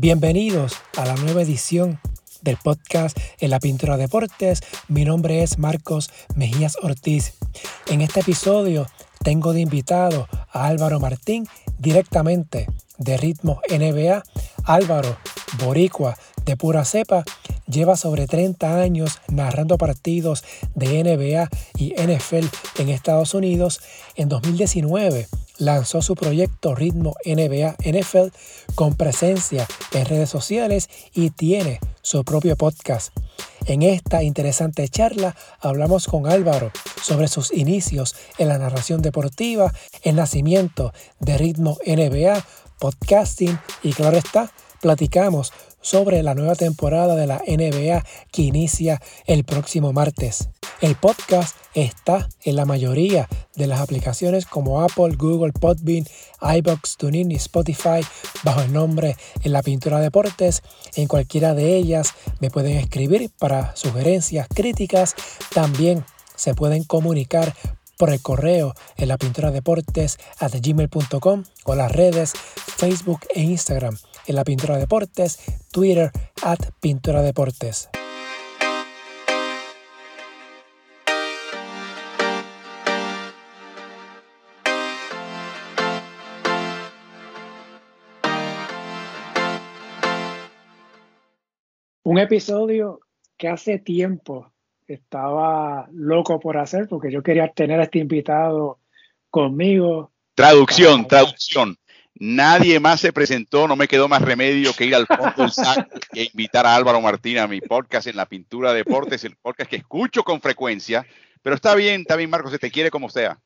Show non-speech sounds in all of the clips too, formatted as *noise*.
Bienvenidos a la nueva edición del podcast En la Pintura Deportes. Mi nombre es Marcos Mejías Ortiz. En este episodio tengo de invitado a Álvaro Martín directamente de Ritmo NBA. Álvaro, boricua de pura cepa, lleva sobre 30 años narrando partidos de NBA y NFL en Estados Unidos. En 2019 lanzó su proyecto Ritmo NBA NFL con presencia en redes sociales y tiene su propio podcast. En esta interesante charla hablamos con Álvaro sobre sus inicios en la narración deportiva, el nacimiento de Ritmo NBA, podcasting y claro está, platicamos sobre la nueva temporada de la NBA que inicia el próximo martes. El podcast está en la mayoría de las aplicaciones como Apple, Google, Podbean, iBox, TuneIn y Spotify bajo el nombre En la Pintura Deportes. En cualquiera de ellas me pueden escribir para sugerencias, críticas. También se pueden comunicar por el correo en la pintura deportes at gmail.com o las redes Facebook e Instagram en la pintura deportes, Twitter at pintura deportes. Un episodio que hace tiempo estaba loco por hacer porque yo quería tener a este invitado conmigo. Traducción, traducción. Nadie más se presentó, no me quedó más remedio que ir al fondo del saco e invitar a Álvaro Martín a mi podcast en la pintura de deportes, el podcast que escucho con frecuencia, pero está bien, está bien Marcos, se te quiere como sea.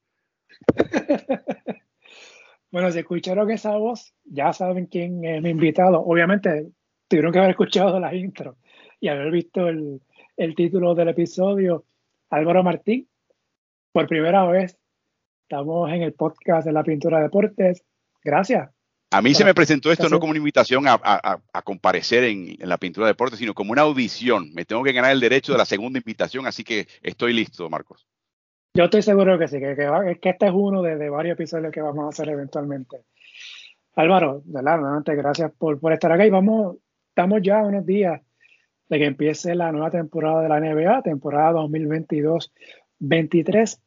bueno, si escucharon esa voz, ya saben quién es mi invitado. Obviamente tuvieron que haber escuchado la intro y haber visto el, el título del episodio. Álvaro Martín, por primera vez estamos en el podcast de la pintura de deportes Gracias. A mí se me presentó esto no como una invitación a, comparecer en, la pintura de deportes, sino como una audición. Me tengo que ganar el derecho de la segunda invitación, así que estoy listo, Marcos. Yo estoy seguro que sí, que, que, este es uno de, varios episodios que vamos a hacer eventualmente. Álvaro, ¿verdad? nuevamente gracias por, por estar acá y vamos, estamos ya unos días de que empiece la nueva temporada de la NBA, temporada 2022-23.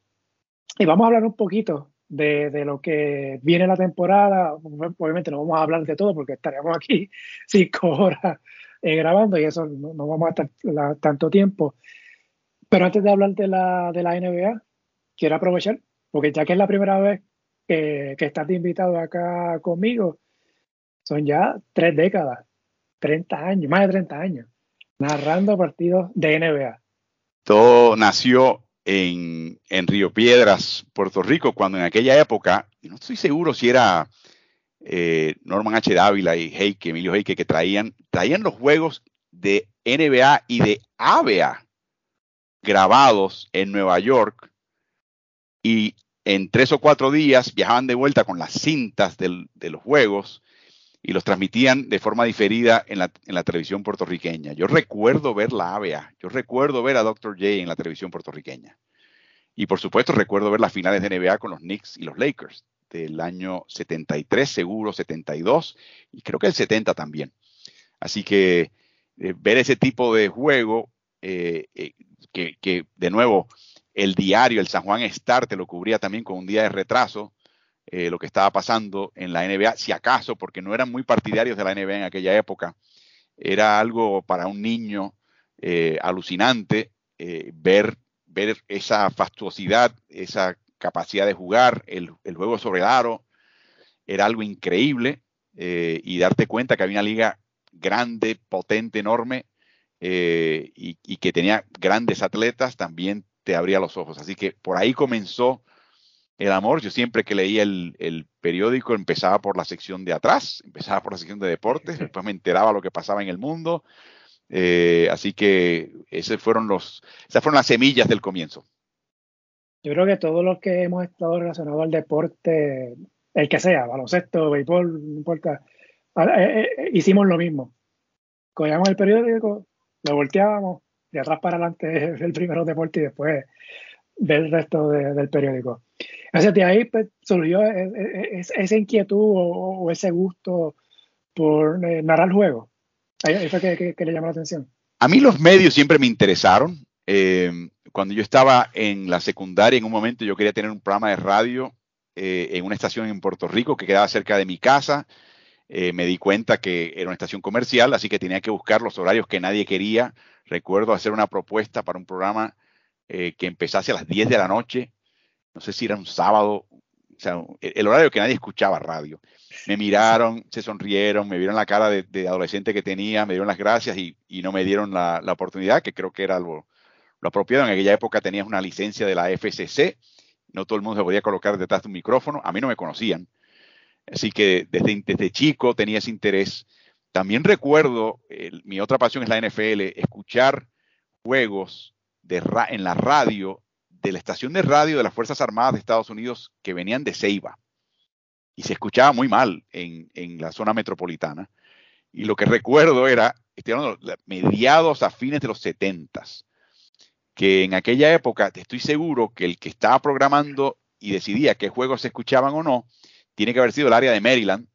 Y vamos a hablar un poquito de, lo que viene la temporada. Obviamente no vamos a hablar de todo porque estaríamos aquí *laughs* cinco horas eh, grabando y eso no, vamos a estar tanto tiempo. Pero antes de hablar de la, de la NBA, quiero aprovechar, porque ya que es la primera vez que, que estás invitado acá conmigo, son ya tres décadas, 30 años, más de 30 años, narrando partidos de NBA. Todo nació en, Río Piedras, Puerto Rico, cuando en aquella época, no estoy seguro si era eh, Norman H. Dávila y Heike, Emilio Heike, que traían, traían los juegos de NBA y de ABA grabados en Nueva York y en tres o cuatro días viajaban de vuelta con las cintas de los juegos y los transmitían de forma diferida en la, en la, televisión puertorriqueña. Yo recuerdo ver la ABA, yo recuerdo ver a Dr. J en la televisión puertorriqueña. Y por supuesto recuerdo ver las finales de NBA con los Knicks y los Lakers del año 73, seguro 72, y creo que el 70 también. Así que eh, ver ese tipo de juego, eh, eh, que, que, de nuevo el diario, el San Juan Star, te lo cubría también con un día de retraso, eh, lo que estaba pasando en la NBA, si acaso, porque no eran muy partidarios de la NBA en aquella época. Era algo para un niño eh, alucinante eh, ver, ver esa fastuosidad, esa capacidad de jugar, el, juego sobre el aro, era algo increíble y darte cuenta que había una liga grande, potente, enorme y que tenía grandes atletas, también te abría los ojos. Así que por ahí comenzó el amor. Yo siempre que leía el, periódico empezaba por la sección de atrás, empezaba por la sección de deportes, *laughs* después me enteraba lo que pasaba en el mundo. Eh, así que esos fueron los, esas fueron las semillas del comienzo. Yo creo que todos los que hemos estado relacionados al deporte, el que sea, baloncesto, béisbol, no importa, eh, eh, hicimos lo mismo. Cogíamos el periódico, lo volteábamos, de atrás para adelante *laughs* el primero deporte y después ver el resto del periódico. Así de ahí pues, surgió e, e, e, esa inquietud o, ese gusto por eh, narrar juego. Ahí, fue que, le llamó la atención. A mí los medios siempre me interesaron. Eh, cuando yo estaba en la secundaria, en un momento yo quería tener un programa de radio eh, en una estación en Puerto Rico que quedaba cerca de mi casa. me di cuenta que era una estación comercial, así que tenía que buscar los horarios que nadie quería. Recuerdo hacer una propuesta para un programa que empezase a las 10 de la noche. No sé si era un sábado, o sea, el horario que nadie escuchaba radio. Me miraron, se sonrieron, me vieron la cara de, adolescente que tenía, me dieron las gracias y, no me dieron la, oportunidad, que creo que era lo, lo, apropiado. En aquella época tenías una licencia de la FCC, no todo el mundo se podía colocar detrás de un micrófono, a mí no me conocían. Así que desde, desde chico tenía ese interés. También recuerdo, mi otra pasión es la NFL, escuchar juegos de en la radio de la estación de radio de las Fuerzas Armadas de Estados Unidos que venían de Ceiba. Y se escuchaba muy mal en, la zona metropolitana. Y lo que recuerdo era, estoy hablando mediados a fines de los 70 que en aquella época estoy seguro que el que estaba programando y decidía qué juegos se escuchaban o no, tiene que haber sido el área de Maryland,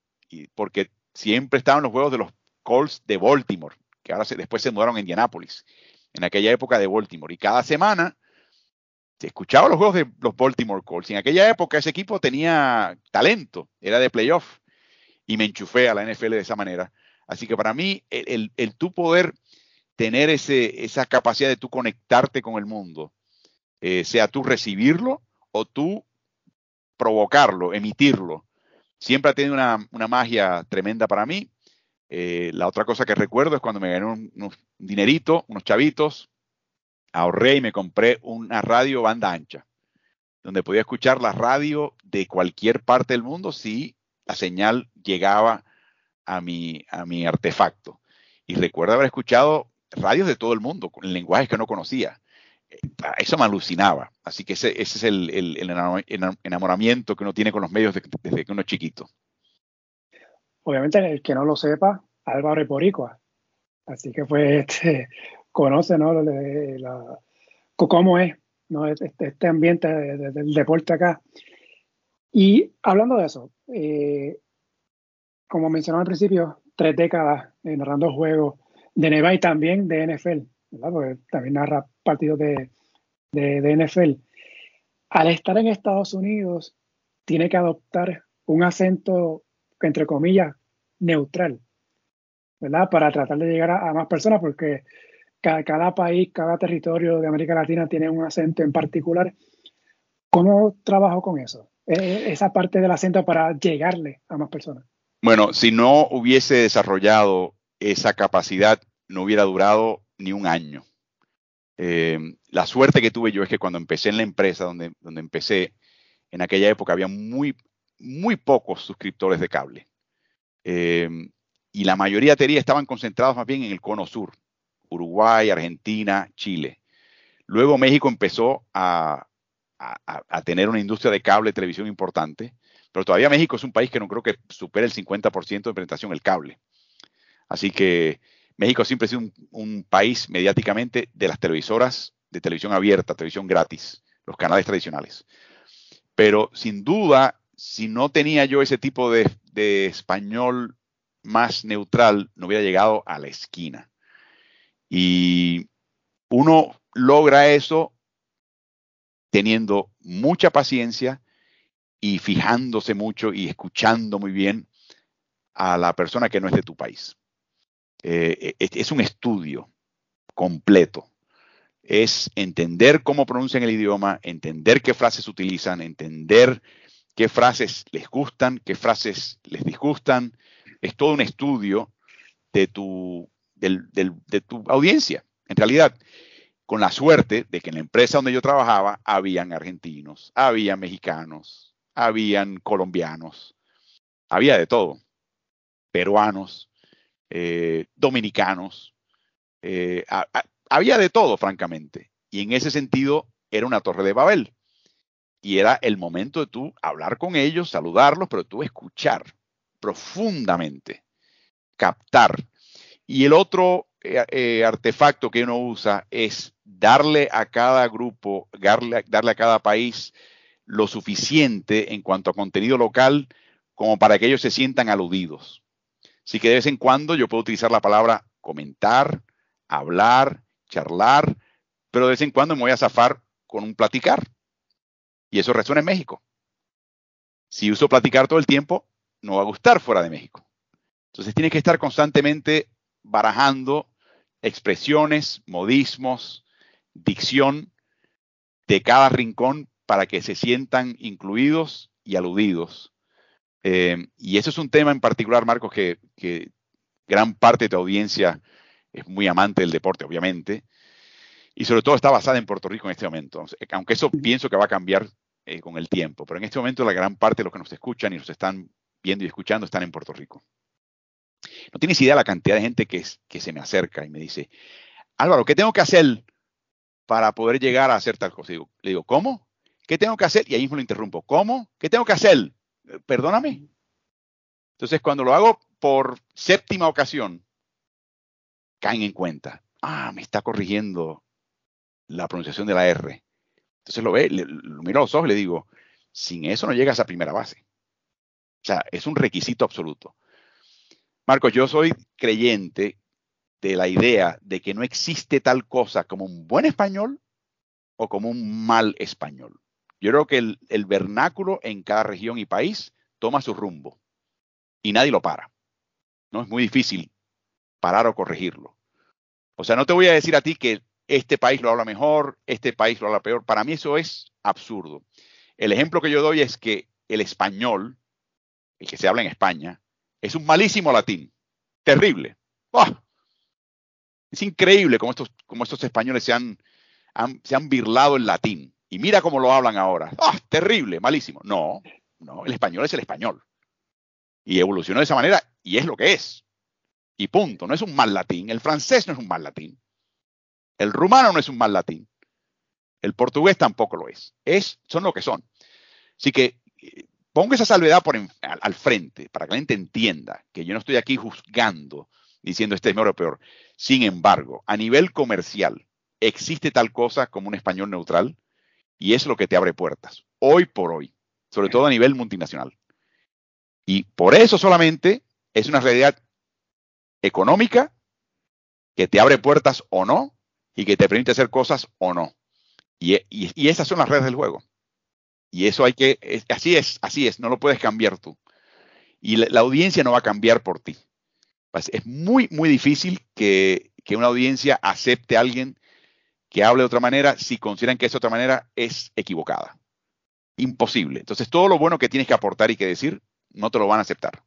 porque siempre estaban los juegos de los Colts de Baltimore, que ahora después se mudaron a Indianápolis, en aquella época de Baltimore. Y cada semana escuchaba los juegos de los Baltimore Colts. En aquella época ese equipo tenía talento, era de playoff y me enchufé a la NFL de esa manera. Así que para mí el, el, tú poder tener ese, esa capacidad de tú conectarte con el mundo, eh, sea tú recibirlo o tú provocarlo, emitirlo, siempre ha tenido una, una magia tremenda para mí. Eh, la otra cosa que recuerdo es cuando me gané un, un dinerito, unos chavitos, ahorré y me compré una radio banda ancha, donde podía escuchar la radio de cualquier parte del mundo si la señal llegaba a mi, a mi artefacto. Y recuerdo haber escuchado radios de todo el mundo, en lenguajes que no conocía. Eso me alucinaba. Así que ese, es el, enamoramiento que uno tiene con los medios desde que uno es chiquito. Obviamente, el que no lo sepa, Álvaro Poricua. Así que fue este, conoce ¿no? Cómo es ¿no? este, este ambiente del deporte acá. Y hablando de eso, eh, como mencionaba al principio, tres décadas narrando juegos de NBA y también de NFL, porque también narra partidos de, de, NFL. Al estar en Estados Unidos, tiene que adoptar un acento, entre comillas, neutral, ¿verdad? Para tratar de llegar a más personas, porque cada, país, cada territorio de América Latina tiene un acento en particular. ¿Cómo trabajo con eso? E, e, esa parte del acento para llegarle a más personas. Bueno, si no hubiese desarrollado esa capacidad, no hubiera durado ni un año. Eh, la suerte que tuve yo es que cuando empecé en la empresa donde, donde empecé, en aquella época había muy, muy pocos suscriptores de cable. Eh, y la mayoría de estaban concentrados más bien en el cono sur, Uruguay, Argentina, Chile. Luego México empezó a, tener una industria de cable y televisión importante, pero todavía México es un país que no creo que supere el 50% de penetración el cable. Así que México siempre ha sido un, país mediáticamente de las televisoras de televisión abierta, televisión gratis, los canales tradicionales. Pero sin duda, si no tenía yo ese tipo de, de español más neutral, no hubiera llegado a la esquina. Y uno logra eso teniendo mucha paciencia y fijándose mucho y escuchando muy bien a la persona que no es de tu país. Eh, e, es un estudio completo. Es entender cómo pronuncian el idioma, entender qué frases utilizan, entender qué frases les gustan, qué frases les disgustan. Es todo un estudio de tu de tu audiencia. En realidad, con la suerte de que en la empresa donde yo trabajaba habían argentinos, había mexicanos, habían colombianos, había de todo, peruanos, eh, dominicanos, eh, había de todo, francamente. Y en ese sentido era una torre de Babel. Y era el momento de tú hablar con ellos, saludarlos, pero tú escuchar profundamente, captar y el otro eh, eh, artefacto que uno usa es darle a cada grupo, darle, darle a cada país lo suficiente en cuanto a contenido local como para que ellos se sientan aludidos. Así que de vez en cuando yo puedo utilizar la palabra comentar, hablar, charlar, pero de vez en cuando me voy a zafar con un platicar. Y eso resuena en México. Si uso platicar todo el tiempo, no va a gustar fuera de México. Entonces tienes que estar constantemente barajando expresiones, modismos, dicción de cada rincón para que se sientan incluidos y aludidos. Eh, y eso es un tema en particular, Marcos, que, gran parte de tu audiencia es muy amante del deporte, obviamente, y sobre todo está basada en Puerto Rico en este momento. Aunque eso pienso que va a cambiar eh, con el tiempo, pero en este momento la gran parte de los que nos escuchan y nos están viendo y escuchando están en Puerto Rico. No tienes idea de la cantidad de gente que, que se me acerca y me dice, Álvaro, ¿qué tengo que hacer para poder llegar a hacer tal cosa? le digo, ¿cómo? ¿Qué tengo que hacer? Y ahí mismo lo interrumpo. ¿Cómo? ¿Qué tengo que hacer? Perdóname. Entonces, cuando lo hago por séptima ocasión, caen en cuenta. Ah, me está corrigiendo la pronunciación de la R. Entonces lo ve, lo miro a los ojos y le digo, sin eso no llegas a primera base. O sea, es un requisito absoluto. Marcos, yo soy creyente de la idea de que no existe tal cosa como un buen español o como un mal español. Yo creo que el, vernáculo en cada región y país toma su rumbo y nadie lo para. No es muy difícil parar o corregirlo. O sea, no te voy a decir a ti que este país lo habla mejor, este país lo habla peor. Para mí eso es absurdo. El ejemplo que yo doy es que el español, el que se habla en España, es un malísimo latín. Terrible. Es increíble cómo estos, españoles se han, han birlado el latín. Y mira cómo lo hablan ahora. ¡Ah! Terrible, malísimo. No, no, el español es el español. Y evolucionó de esa manera y es lo que es. Y punto. No es un mal latín. El francés no es un mal latín. El rumano no es un mal latín. El portugués tampoco lo es. es son lo que son. Así que eh, pongo esa salvedad por al, frente para que la gente entienda que yo no estoy aquí juzgando diciendo este es mejor o peor. Sin embargo, a nivel comercial, existe tal cosa como un español neutral y es lo que te abre puertas, hoy por hoy, sobre todo a nivel multinacional. Y por eso solamente es una realidad económica que te abre puertas o no y que te permite hacer cosas o no. Y, y, esas son las redes del juego. Y eso hay que, así es, así es, no lo puedes cambiar tú. Y la, audiencia no va a cambiar por ti. Es muy, muy difícil que, que, una audiencia acepte a alguien que hable de otra manera si consideran que esa otra manera es equivocada. Imposible. Entonces, todo lo bueno que tienes que aportar y que decir, no te lo van a aceptar.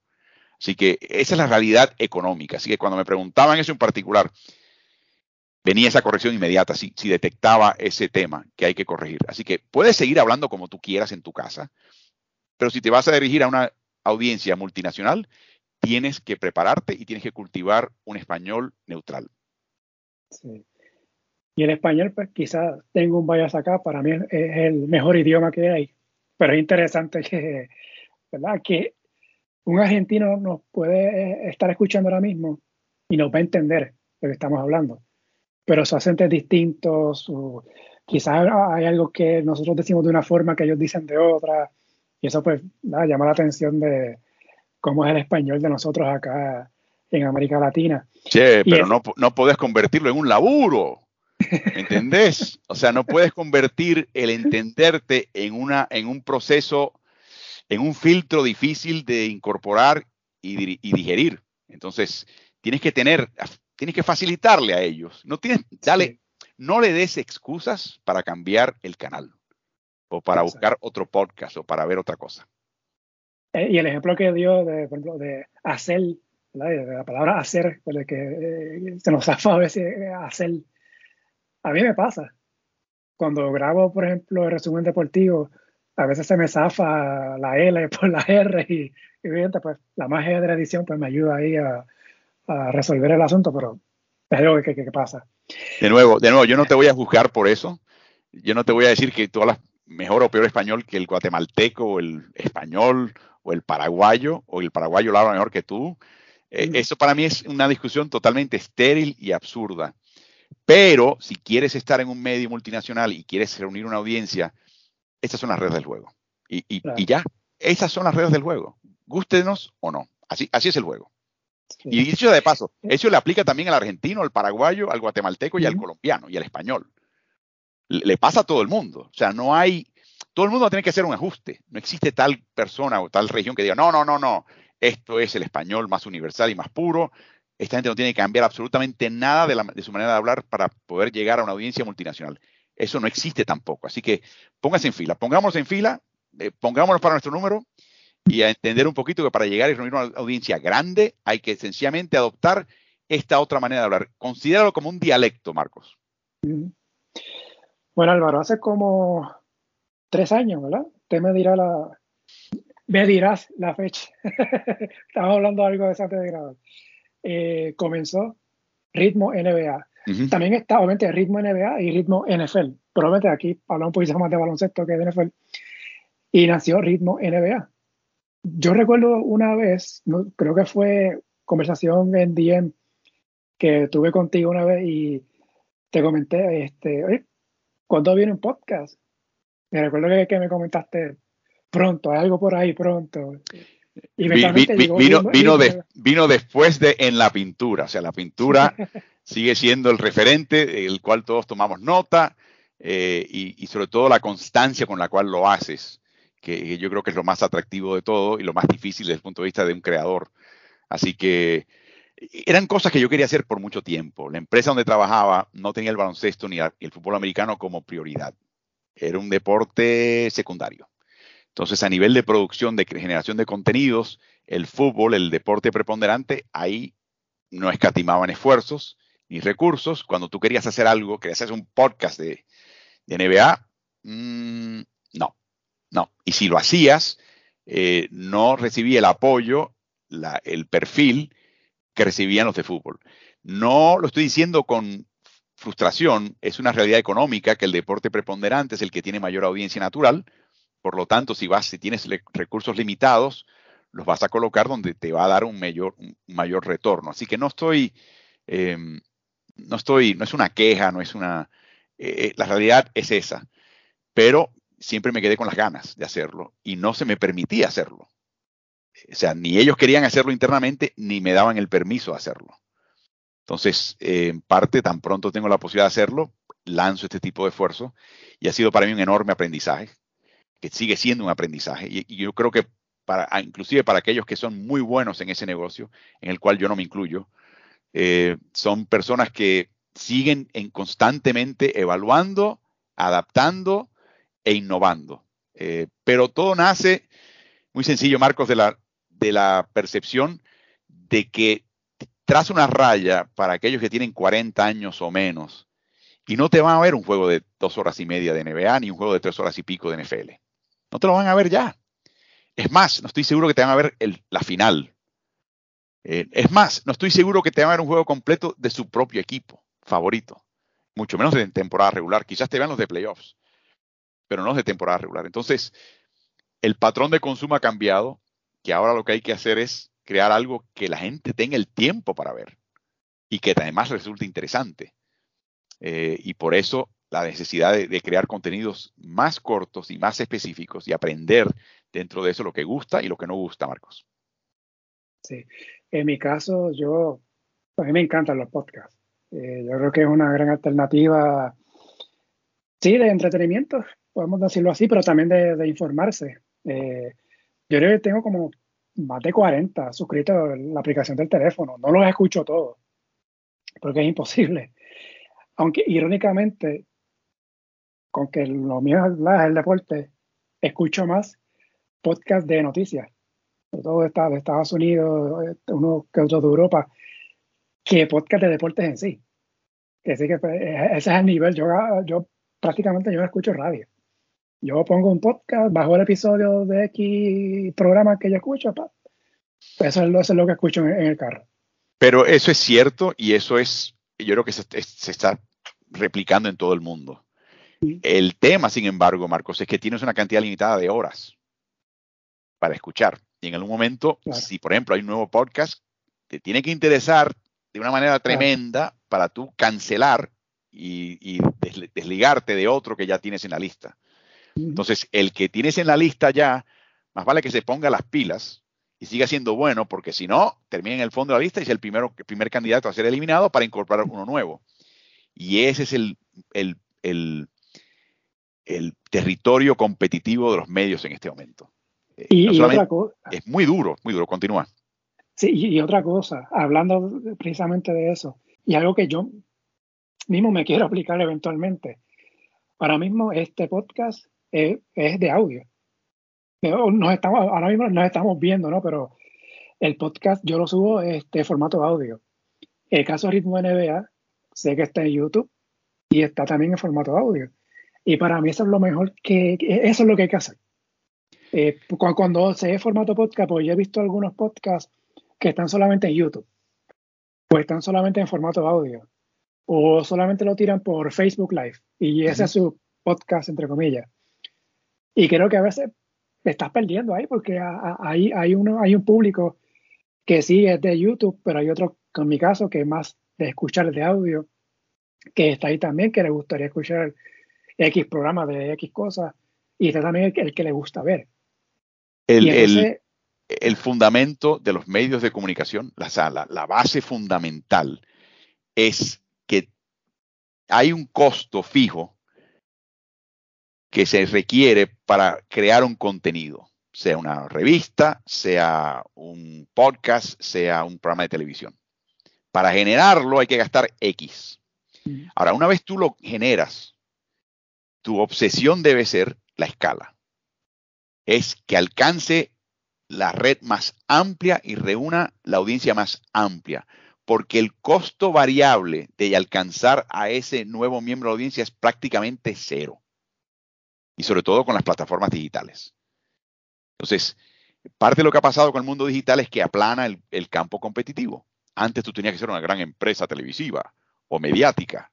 Así que esa es la realidad económica. Así que cuando me preguntaban eso en particular, venía esa corrección inmediata si, detectaba ese tema que hay que corregir. Así que puedes seguir hablando como tú quieras en tu casa, pero si te vas a dirigir a una audiencia multinacional, tienes que prepararte y tienes que cultivar un español neutral. Y el español, pues quizás tengo un bias acá, para mí es el mejor idioma que hay, pero es interesante que. Que un argentino nos puede estar escuchando ahora mismo y nos va a entender lo que estamos hablando pero su acento es distinto, quizás hay algo que nosotros decimos de una forma que ellos dicen de otra, y eso pues llama la atención de cómo es el español de nosotros acá en América Latina. Che, pero no, no puedes convertirlo en un laburo. ¿Entendés? O sea, no puedes convertir el entenderte en, una, en un proceso, en un filtro difícil de incorporar y, y digerir. Entonces, tienes que tener tienes que facilitarle a ellos. No, tienes, dale, no le des excusas para cambiar el canal o para buscar otro podcast o para ver otra cosa. Eh, y el ejemplo que dio, de, por ejemplo, de hacer, de la palabra hacer, pues, que eh, se nos *laughs* zafa a veces eh, hacer. A mí me pasa. Cuando grabo, por ejemplo, el resumen deportivo, a veces se me zafa la L *laughs* por la R y, y pues la magia de la edición pues me ayuda ahí a, a resolver el asunto, pero es algo que, que, pasa. De nuevo, de nuevo, yo no te voy a juzgar por eso. Yo no te voy a decir que tú hablas mejor o peor español que el guatemalteco o el español o el paraguayo o el paraguayo lo habla mejor que tú. Eh, eso para mí es una discusión totalmente estéril y absurda. Pero si quieres estar en un medio multinacional y quieres reunir una audiencia, estas son las redes del juego. Y, y, y ya, esas son las redes del juego. Gústenos o no. Así, así es el juego. Y dicho de paso, eso le aplica también al argentino, al paraguayo, al guatemalteco y al colombiano y al español. Le pasa a todo el mundo. O sea, no hay, todo el mundo tiene que hacer un ajuste. No existe tal persona o tal región que diga, no, no, no, no, esto es el español más universal y más puro. Esta gente no tiene que cambiar absolutamente nada de, su manera de hablar para poder llegar a una audiencia multinacional. Eso no existe tampoco. Así que póngase en fila, pongámonos en fila, eh, pongámonos para nuestro número y a entender un poquito que para llegar y reunir una audiencia grande hay que sencillamente adoptar esta otra manera de hablar. Considéralo como un dialecto, Marcos. Bueno, Álvaro, hace como tres años, ¿verdad? Usted me dirá la, me dirás la fecha. *laughs* Estamos hablando de algo de esa de grado. Eh, comenzó Ritmo NBA. También está, obviamente, Ritmo NBA y Ritmo NFL. Probablemente aquí hablamos un poquito más de baloncesto que de NFL. Y nació Ritmo NBA. Yo recuerdo una vez, creo que fue conversación en DM que tuve contigo una vez y te comenté, este, oye, ¿cuándo viene un podcast? Me recuerdo que, me comentaste pronto, hay algo por ahí pronto. Y vino, vino, vino, después de en la pintura, o sea, la pintura *laughs* sigue siendo el referente, el cual todos tomamos nota, eh, y, sobre todo la constancia con la cual lo haces, que, yo creo que es lo más atractivo de todo y lo más difícil desde el punto de vista de un creador. Así que eran cosas que yo quería hacer por mucho tiempo. La empresa donde trabajaba no tenía el baloncesto ni el fútbol americano como prioridad era un deporte secundario. Entonces, a nivel de producción, de generación de contenidos, el fútbol, el deporte preponderante, ahí no escatimaban esfuerzos ni recursos. Cuando tú querías hacer algo, querías hacer un podcast de, NBA, mm, no, no. Y si lo hacías, eh, no recibía el apoyo, el perfil que recibían los de fútbol. No lo estoy diciendo con frustración es una realidad económica que el deporte preponderante es el que tiene mayor audiencia natural. Por lo tanto, si vas, si tienes recursos limitados, los vas a colocar donde te va a dar un mayor, un mayor retorno. Así que no estoy, em, no estoy, no es una queja, no es una, eh, eh, la realidad es esa. Pero siempre me quedé con las ganas de hacerlo y no se me permitía hacerlo. O sea, ni ellos querían hacerlo internamente, ni me daban el permiso de hacerlo. Entonces, eh, en parte, tan pronto tengo la posibilidad de hacerlo, lanzo este tipo de esfuerzo y ha sido para mí un enorme aprendizaje, que sigue siendo un aprendizaje. Y, yo creo que para, ah, inclusive para aquellos que son muy buenos en ese negocio, en el cual yo no me incluyo, eh, son personas que siguen en constantemente evaluando, adaptando e innovando. Eh, pero todo nace, muy sencillo, Marcos, de la, de la percepción de que traza una raya para aquellos que tienen 40 años o menos y no te van a ver un juego de dos horas y media de NBA ni un juego de tres horas y pico de NFL. No te lo van a ver ya. Es más, no estoy seguro que te van a ver la final. Eh, es más, no estoy seguro que te van a ver un juego completo de su propio equipo favorito. Mucho menos de temporada regular. Quizás te vean los de playoffs, pero no de temporada regular. Entonces, el patrón de consumo ha cambiado, que ahora lo que hay que hacer es crear algo que la gente tenga el tiempo para ver y que además resulte interesante. Eh, y por eso la necesidad de, crear contenidos más cortos y más específicos y aprender dentro de eso lo que gusta y lo que no gusta, Marcos. Sí, en mi caso, yo, a mí me encantan los podcasts. Eh, yo creo que es una gran alternativa, sí, de entretenimiento, podemos decirlo así, pero también de, informarse. Eh, yo creo que tengo como más de 40 suscritos a la aplicación del teléfono. No los escucho todos, porque es imposible. Aunque irónicamente, con que lo mío es el deporte, escucho más podcast de noticias, sobre todo de, Estados Unidos, uno que otro de Europa, que podcast de deportes en sí. Que sí que pues, ese es el nivel. Yo, yo prácticamente yo no escucho radio. Yo pongo un podcast, bajo el episodio de X programa que yo escucho, Eso, es lo, que escucho en, el carro. Pero eso es cierto y eso es, yo creo que se, está replicando en todo el mundo. El tema, sin embargo, Marcos, es que tienes una cantidad limitada de horas para escuchar. Y en algún momento, si por ejemplo hay un nuevo podcast, te tiene que interesar de una manera tremenda para tú cancelar y, desligarte de otro que ya tienes en la lista. Entonces, el que tienes en la lista ya, más vale que se ponga las pilas y siga siendo bueno, porque si no, termina en el fondo de la lista y es el, primero, el primer candidato a ser eliminado para incorporar uno nuevo. Y ese es el, el, el, el territorio competitivo de los medios en este momento. Eh, y, otra cosa. Es muy duro, muy duro. Continúa. Sí, y, otra cosa, hablando precisamente de eso, y algo que yo mismo me quiero *laughs* aplicar eventualmente. Ahora mismo este podcast es, de audio. Nos estamos, ahora mismo nos estamos viendo, ¿no? Pero el podcast yo lo subo este formato audio. El caso Ritmo NBA, sé que está en YouTube y está también en formato audio. Y para mí eso es lo mejor que, eso es lo que hay que hacer. Eh, cuando se ve formato podcast, pues yo he visto algunos podcasts que están solamente en YouTube, o están solamente en formato audio, o solamente lo tiran por Facebook Live, y ese es su podcast, entre comillas. Y creo que a veces te estás perdiendo ahí, porque hay, hay, uno, hay un público que sí es de YouTube, pero hay otro, en mi caso, que es más de escuchar de audio, que está ahí también, que le gustaría escuchar X programas de X cosas, y está también el, que le gusta ver. El, el, fundamento de los medios de comunicación, la, la base fundamental es que hay un costo fijo que se requiere para crear un contenido, sea una revista, sea un podcast, sea un programa de televisión. Para generarlo hay que gastar X. Ahora, una vez tú lo generas, tu obsesión debe ser la escala. Es que alcance la red más amplia y reúna la audiencia más amplia, porque el costo variable de alcanzar a ese nuevo miembro de la audiencia es prácticamente cero. Y sobre todo con las plataformas digitales. Entonces, parte de lo que ha pasado con el mundo digital es que aplana el, campo competitivo. Antes tú tenías que ser una gran empresa televisiva o mediática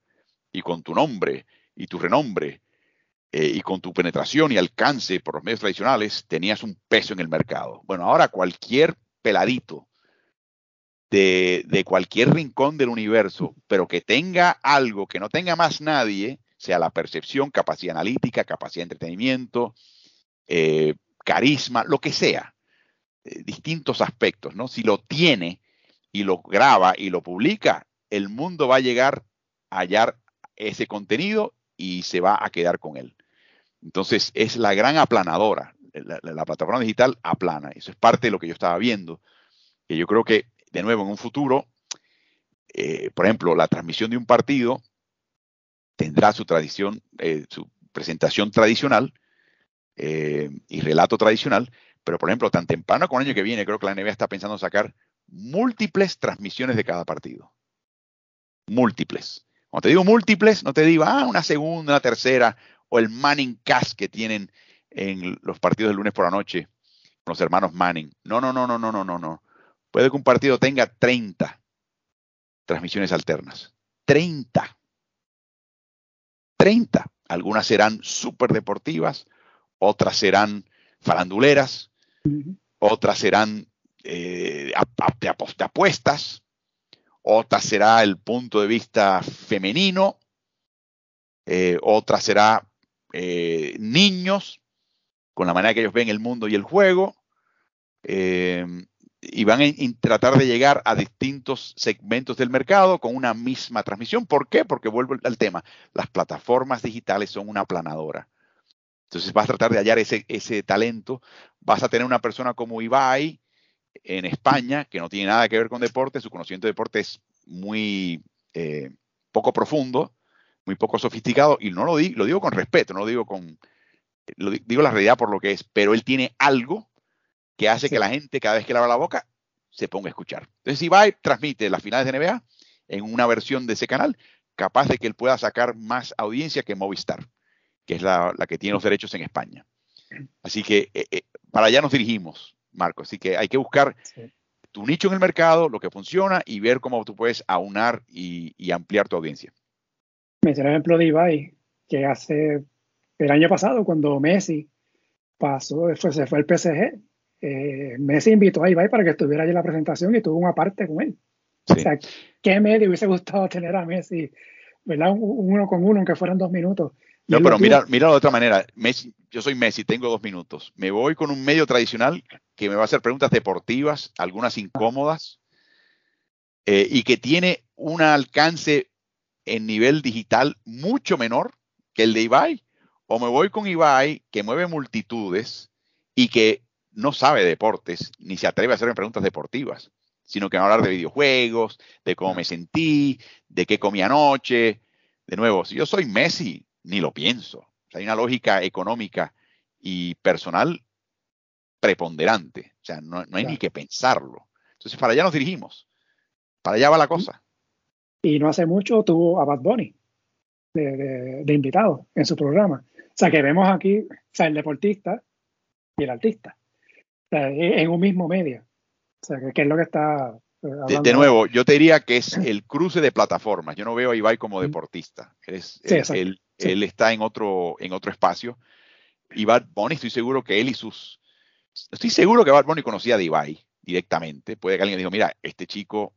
y con tu nombre y tu renombre eh, y con tu penetración y alcance por los medios tradicionales tenías un peso en el mercado. Bueno, ahora cualquier peladito de, cualquier rincón del universo, pero que tenga algo que no tenga más nadie, sea la percepción, capacidad analítica, capacidad de entretenimiento, eh, carisma, lo que sea, eh, distintos aspectos, ¿no? Si lo tiene y lo graba y lo publica, el mundo va a llegar a hallar ese contenido y se va a quedar con él. Entonces es la gran aplanadora. La, plataforma digital aplana. Eso es parte de lo que yo estaba viendo. Que yo creo que, de nuevo, en un futuro, eh, por ejemplo, la transmisión de un partido tendrá su tradición, eh, su presentación tradicional eh, y relato tradicional, pero por ejemplo, tan temprano como el año que viene, creo que la NBA está pensando sacar múltiples transmisiones de cada partido. Múltiples. Cuando te digo múltiples, no te digo, ah, una segunda, una tercera, o el Manning Cast que tienen en los partidos del lunes por la noche con los hermanos Manning. No, no, no, no, no, no, no, no. Puede que un partido tenga 30 transmisiones alternas. 30. 30. Algunas serán súper deportivas, otras serán faranduleras, otras serán eh, de apuestas, otras será el punto de vista femenino, eh, otra será eh, niños, con la manera que ellos ven el mundo y el juego, eh, y van a tratar de llegar a distintos segmentos del mercado con una misma transmisión. ¿Por qué? Porque vuelvo al tema, las plataformas digitales son una aplanadora. Entonces vas a tratar de hallar ese, ese talento, vas a tener una persona como Ibai en España, que no tiene nada que ver con deporte, su conocimiento de deporte es muy eh, poco profundo, muy poco sofisticado, y no lo lo digo con respeto, no lo digo con, lo digo la realidad por lo que es, pero él tiene algo que hace que la gente cada vez que le abra la boca se ponga a escuchar. Entonces, y transmite las finales de NBA en una versión de ese canal, capaz de que él pueda sacar más audiencia que Movistar, que es la, que tiene los derechos en España. Así que eh, eh, para allá nos dirigimos, Marco. Así que hay que buscar tu nicho en el mercado, lo que funciona y ver cómo tú puedes aunar y ampliar tu audiencia mencioné el ejemplo de Ibai, que hace el año pasado, cuando Messi pasó, se fue al PSG, eh, Messi invitó a Ibai para que estuviera allí en la presentación y tuvo una parte con él. O sea, ¿qué medio hubiese gustado *laughs* tener a Messi, ¿verdad? Uno con uno, aunque fueran dos minutos, No, pero mira, mira de otra manera. Messi, yo soy Messi, tengo dos minutos. Me voy con un medio tradicional que me va a hacer preguntas deportivas, algunas incómodas, eh, y que tiene un alcance en nivel digital mucho menor que el de Ibai. O me voy con Ibai, que mueve multitudes y que no sabe deportes, ni se atreve a hacerme preguntas deportivas, sino que va a hablar de videojuegos, de cómo me sentí, de qué comí anoche. De nuevo, si yo soy Messi, ni lo pienso. hay una lógica económica y personal preponderante. O sea, no, hay ni que pensarlo. Entonces, para allá nos dirigimos. Para allá va la cosa. Y no hace mucho tuvo a Bad Bunny de, invitado en su programa. O sea, que vemos aquí o sea, el deportista y el artista en un mismo medio. O sea, que, es lo que está. Eh, de, nuevo, yo te diría que es el cruce de plataformas. Yo no veo a Ibai como deportista. Es, él, él, está en otro, en otro espacio. Y Bad Bunny, estoy seguro que él y sus. Estoy seguro que Bad Bunny conocía a Ibai directamente. Puede que alguien dijo: Mira, este chico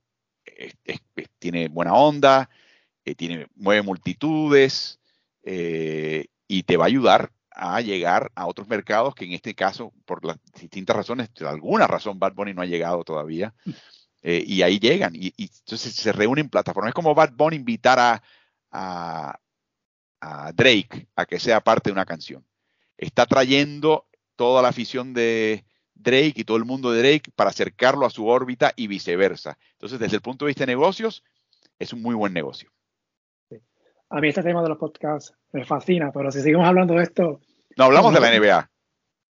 tiene buena onda, eh, tiene, mueve multitudes eh, y te va a ayudar a llegar a otros mercados que en este caso, por las distintas razones, por alguna razón Bad Bunny no ha llegado todavía. Eh, y ahí llegan. Y, entonces se reúnen plataformas. Es como Bad Bunny invitar a, a, Drake a que sea parte de una canción. Está trayendo toda la afición de Drake y todo el mundo de Drake para acercarlo a su órbita y viceversa. Entonces, desde el punto de vista de negocios, es un muy buen negocio. A mí este tema de los podcasts me fascina, pero si seguimos hablando de esto... No hablamos de la NBA.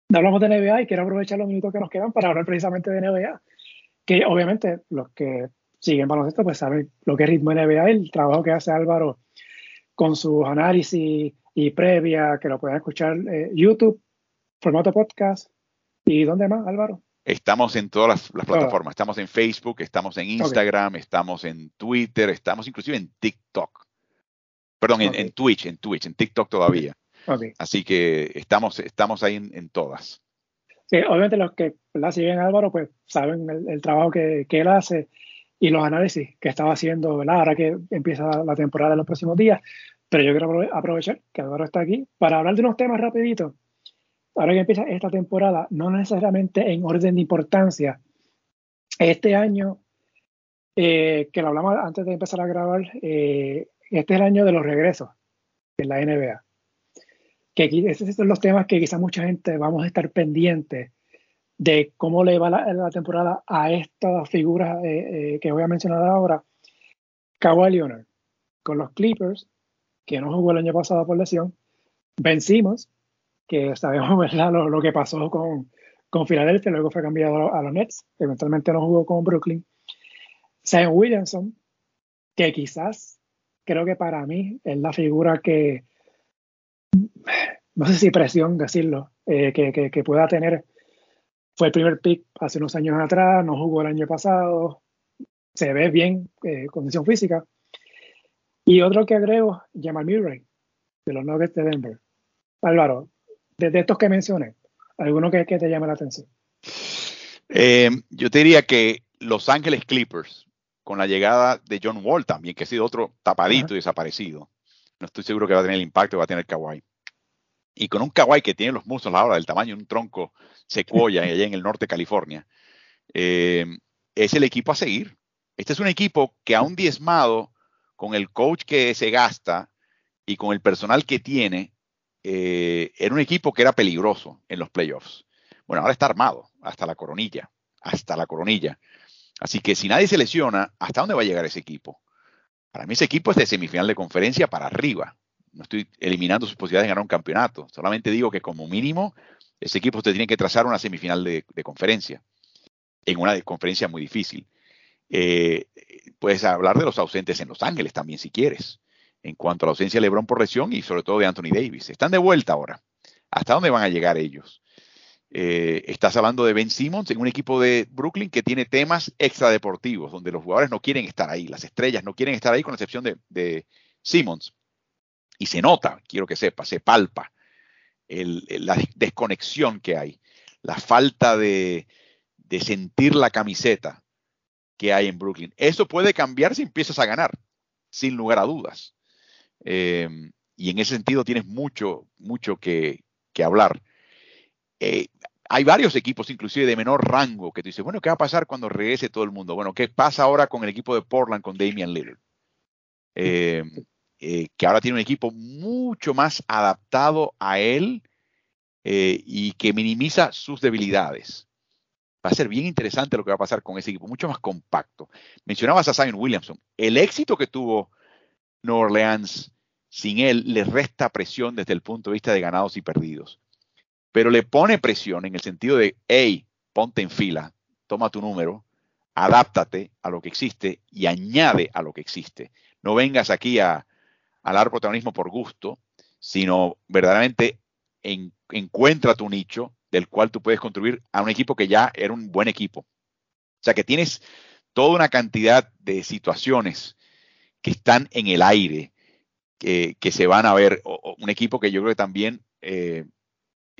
No hablamos de NBA y quiero aprovechar los minutos que nos quedan para hablar precisamente de NBA. Que obviamente los que siguen baloncesto pues saben lo que es ritmo NBA, el trabajo que hace Álvaro con sus análisis y previa, que lo pueden escuchar en YouTube, formato podcast. ¿Y dónde más, Álvaro? Estamos en todas las, plataformas. Estamos en Facebook, estamos en Instagram, estamos en Twitter, estamos inclusive en TikTok. Perdón, en, Twitch, en Twitch, en TikTok todavía. Así que estamos, estamos ahí en, todas. Sí, obviamente los que la siguen Álvaro, pues saben el, trabajo que, él hace y los análisis que estaba haciendo, ¿verdad? Ahora que empieza la temporada en los próximos días. Pero yo quiero aprovechar que Álvaro está aquí para hablar de unos temas rapiditos. Ahora que empieza esta temporada, no necesariamente en orden de importancia. Este año, eh, que lo hablamos antes de empezar a grabar, eh, este es el año de los regresos en la NBA. Que estos son los temas que quizá mucha gente vamos a estar pendientes de cómo le va la, temporada a estas figuras eh, eh, que voy a mencionar ahora. Kawhi Leonard con los Clippers, que no jugó el año pasado por lesión. Vencimos, que sabemos *laughs* ¿verdad? Lo, que pasó con, con Filadelfia, luego fue cambiado a los Nets, eventualmente no jugó con Brooklyn. Sam Williamson, que quizás creo que para mí es la figura que, no sé si presión decirlo, eh, que, pueda tener. Fue el primer pick hace unos años atrás, no jugó el año pasado, se ve bien, eh, condición física. Y otro que agrego, Jamal Murray, de los Nuggets de Denver. Álvaro, de, estos que mencioné, ¿alguno que, te llame la atención? Eh, yo te diría que Los Ángeles Clippers con la llegada de John Wall también, que ha sido otro tapadito y desaparecido. No estoy seguro que va a tener el impacto que va a tener Kawhi. Y con un Kawhi que tiene los muslos ahora del tamaño de un tronco secuoya allá en el norte de California, eh, es el equipo a seguir. Este es un equipo que aún diezmado con el coach que se gasta y con el personal que tiene, eh, era un equipo que era peligroso en los playoffs. Bueno, ahora está armado hasta la coronilla, hasta la coronilla. Así que si nadie se lesiona, ¿hasta dónde va a llegar ese equipo? Para mí ese equipo es de semifinal de conferencia para arriba. No estoy eliminando sus posibilidades de ganar un campeonato. Solamente digo que como mínimo ese equipo usted tiene que trazar una semifinal de, conferencia. En una conferencia muy difícil. Eh, puedes hablar de los ausentes en Los Ángeles también si quieres. En cuanto a la ausencia de LeBron por lesión y sobre todo de Anthony Davis. Están de vuelta ahora. ¿Hasta dónde van a llegar ellos? Eh, estás hablando de Ben Simmons en un equipo de Brooklyn que tiene temas extradeportivos, donde los jugadores no quieren estar ahí, las estrellas no quieren estar ahí, con excepción de, Simmons. Y se nota, quiero que sepa, se palpa la desconexión que hay, la falta de, sentir la camiseta que hay en Brooklyn. Eso puede cambiar si empiezas a ganar, sin lugar a dudas. Eh, y en ese sentido tienes mucho, mucho que, hablar. Eh, hay varios equipos, inclusive de menor rango, que te dicen, bueno, ¿qué va a pasar cuando regrese todo el mundo? Bueno, ¿qué pasa ahora con el equipo de Portland con Damian Lillard? Eh, eh, que ahora tiene un equipo mucho más adaptado a él y que minimiza sus debilidades. Va a ser bien interesante lo que va a pasar con ese equipo, mucho más compacto. Mencionabas a Zion Williamson. El éxito que tuvo New Orleans sin él le resta presión desde el punto de vista de ganados y perdidos. Pero le pone presión en el sentido de, hey, ponte en fila, toma tu número, adáptate a lo que existe y añade a lo que existe. No vengas aquí a, dar protagonismo por gusto, sino verdaderamente encuentra tu nicho del cual tú puedes contribuir a un equipo que ya era un buen equipo. O sea que tienes toda una cantidad de situaciones que están en el aire que, se van a ver. un equipo que yo creo que también eh,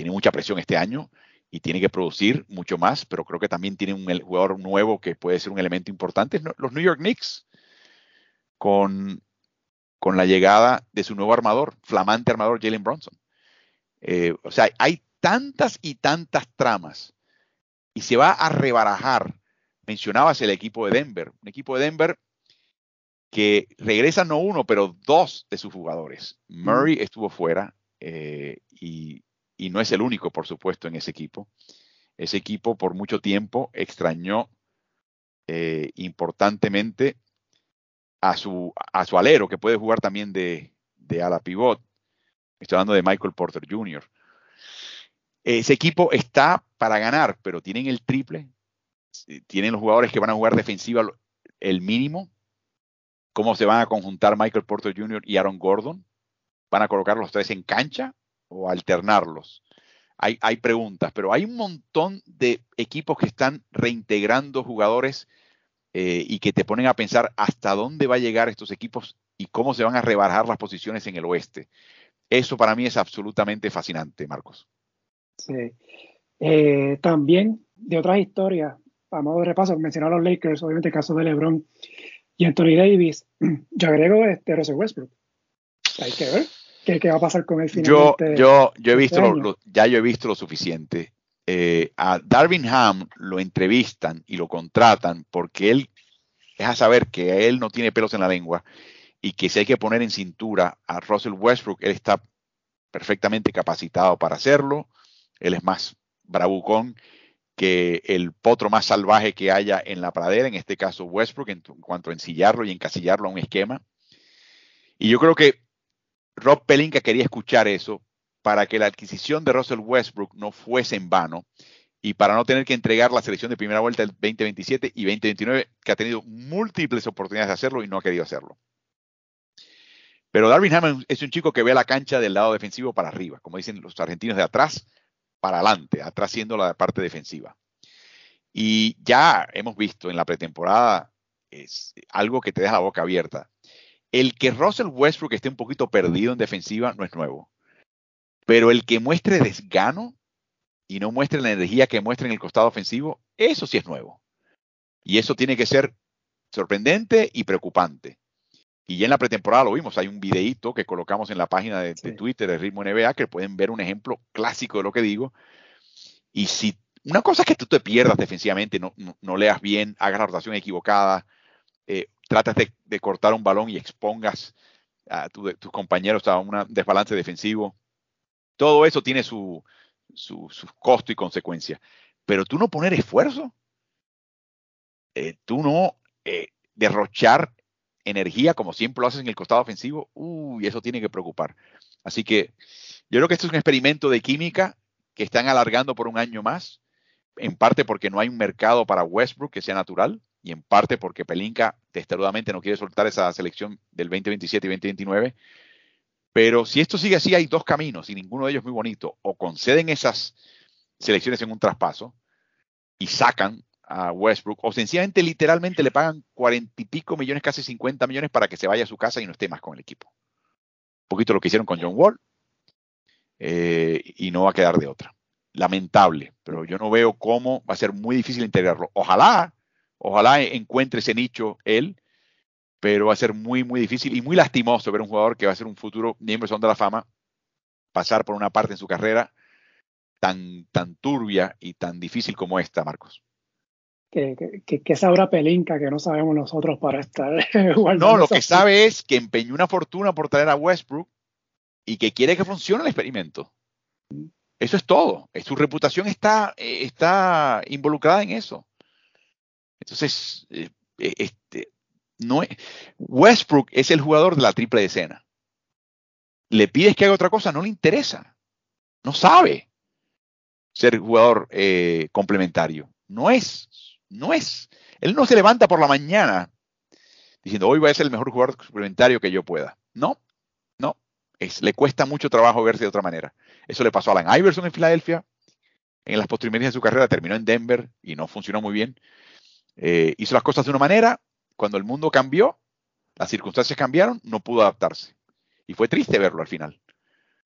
tiene mucha presión este año y tiene que producir mucho más, pero creo que también tiene un jugador nuevo que puede ser un elemento importante. Los New York Knicks, con, con la llegada de su nuevo armador, flamante armador Jalen Bronson. Eh, o sea, hay tantas y tantas tramas y se va a rebarajar. Mencionabas el equipo de Denver, un equipo de Denver que regresan no uno, pero dos de sus jugadores. Murray estuvo fuera eh, y, no es el único, por supuesto, en ese equipo. Ese equipo por mucho tiempo extrañó eh, importantemente a su, a su alero, que puede jugar también de, de ala pivot. Estoy hablando de Michael Porter Jr. Ese equipo está para ganar, pero tienen el triple, tienen los jugadores que van a jugar defensiva el mínimo, cómo se van a conjuntar Michael Porter Jr. y Aaron Gordon. ¿Van a colocar los tres en cancha o alternarlos? Hay, hay, preguntas, pero hay un montón de equipos que están reintegrando jugadores eh, y que te ponen a pensar hasta dónde va a llegar estos equipos y cómo se van a rebajar las posiciones en el oeste. Eso para mí es absolutamente fascinante, Marcos. Sí. Eh, también de otras historias, a modo de repaso, mencionar a los Lakers, obviamente el caso de LeBron y Anthony Davis, *clears throat* yo agrego este Russell Westbrook. Hay que ver qué, va a pasar con él finalmente. Yo, yo, he visto, este ya yo he visto lo suficiente. Eh, a Darvin Ham lo entrevistan y lo contratan porque él deja saber que él no tiene pelos en la lengua y que si hay que poner en cintura a Russell Westbrook, él está perfectamente capacitado para hacerlo. Él es más bravucón que el potro más salvaje que haya en la pradera, en este caso Westbrook, en, cuanto a ensillarlo y encasillarlo a un esquema. Y yo creo que Rob Pelinka quería escuchar eso para que la adquisición de Russell Westbrook no fuese en vano y para no tener que entregar la selección de primera vuelta del 2027 y 2029, que ha tenido múltiples oportunidades de hacerlo y no ha querido hacerlo. Pero Darwin Hammond es un chico que ve la cancha del lado defensivo para arriba, como dicen los argentinos de atrás, para adelante, atrás siendo la parte defensiva. Y ya hemos visto en la pretemporada es algo que te deja la boca abierta. El que Russell Westbrook esté un poquito perdido en defensiva no es nuevo. Pero el que muestre desgano y no muestre la energía que muestra en el costado ofensivo, eso sí es nuevo. Y eso tiene que ser sorprendente y preocupante. Y ya en la pretemporada lo vimos, hay un videíto que colocamos en la página de, Twitter de Ritmo NBA que pueden ver un ejemplo clásico de lo que digo. Y si una cosa es que tú te pierdas defensivamente, no, no, leas bien, hagas la rotación equivocada, eh, tratas de, cortar un balón y expongas a tus compañeros a un desbalance defensivo. Todo eso tiene su, su, costo y consecuencia. Pero tú no poner esfuerzo, eh, tú no eh, derrochar energía, como siempre lo haces en el costado ofensivo, uy, eso tiene que preocupar. Así que yo creo que esto es un experimento de química que están alargando por un año más, en parte porque no hay un mercado para Westbrook que sea natural, y en parte porque Pelinka testarudamente no quiere soltar esa selección del 2027 y 2029. Pero si esto sigue así, hay dos caminos y ninguno de ellos muy bonito. O conceden esas selecciones en un traspaso y sacan a Westbrook, o sencillamente literalmente le pagan cuarenta y pico millones, casi 50 millones para que se vaya a su casa y no esté más con el equipo. Un poquito lo que hicieron con John Wall eh, y no va a quedar de otra. Lamentable, pero yo no veo cómo va a ser muy difícil integrarlo. Ojalá, ojalá encuentre ese nicho él pero va a ser muy, muy difícil y muy lastimoso ver un jugador que va a ser un futuro miembro de la fama pasar por una parte en su carrera tan, tan turbia y tan difícil como esta, Marcos. Que, que, que sabrá Pelinka que no sabemos nosotros para estar *laughs* No, lo que sabe es que empeñó una fortuna por traer a Westbrook y que quiere que funcione el experimento. Eso es todo. Su reputación está, eh, está involucrada en eso. Entonces, eh, eh, este, no Westbrook es el jugador de la triple escena. Le pides que haga otra cosa, no le interesa. No sabe ser jugador complementario. No es, no es. Él no se levanta por la mañana diciendo, hoy voy a ser el mejor jugador complementario que yo pueda. No, no. Es, le cuesta mucho trabajo verse de otra manera. Eso le pasó a Alan Iverson en Filadelfia. En las postrimerías de su carrera terminó en Denver y no funcionó muy bien. Eh, hizo las cosas de una manera. Cuando el mundo cambió, las circunstancias cambiaron, no pudo adaptarse. Y fue triste verlo al final.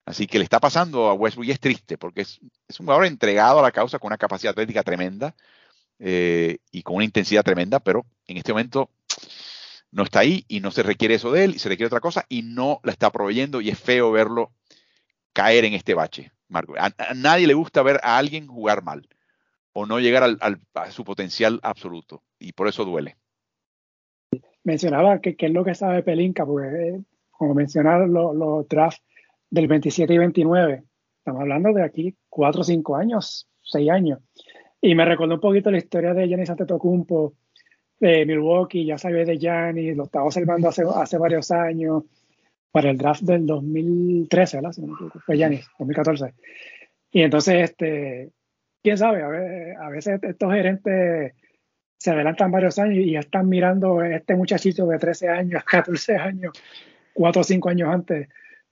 Así que le está pasando a Westbrook y es triste porque es, un jugador entregado a la causa con una capacidad atlética tremenda eh, y con una intensidad tremenda, pero en este momento no está ahí y no se requiere eso de él y se requiere otra cosa y no la está proveyendo y es feo verlo caer en este bache, Marco. A, nadie le gusta ver a alguien jugar mal o no llegar al, a su potencial absoluto y por eso duele. Mencionaba que, es lo que sabe Pelinka, porque eh, como mencionaron los lo drafts del 27 y 29, estamos hablando de aquí 4 o 5 años, 6 años. Y me recordó un poquito la historia de Giannis Antetokounmpo de Milwaukee, ya sabía de Giannis, lo estaba observando hace, hace varios años, para el draft del 2013, ¿verdad? Si no fue Yanis, 2014. Y entonces, este, quién sabe, a veces, estos gerentes se adelantan varios años y ya están mirando a este muchachito de 13 años, *laughs* 14 años, 4 o 5 años antes,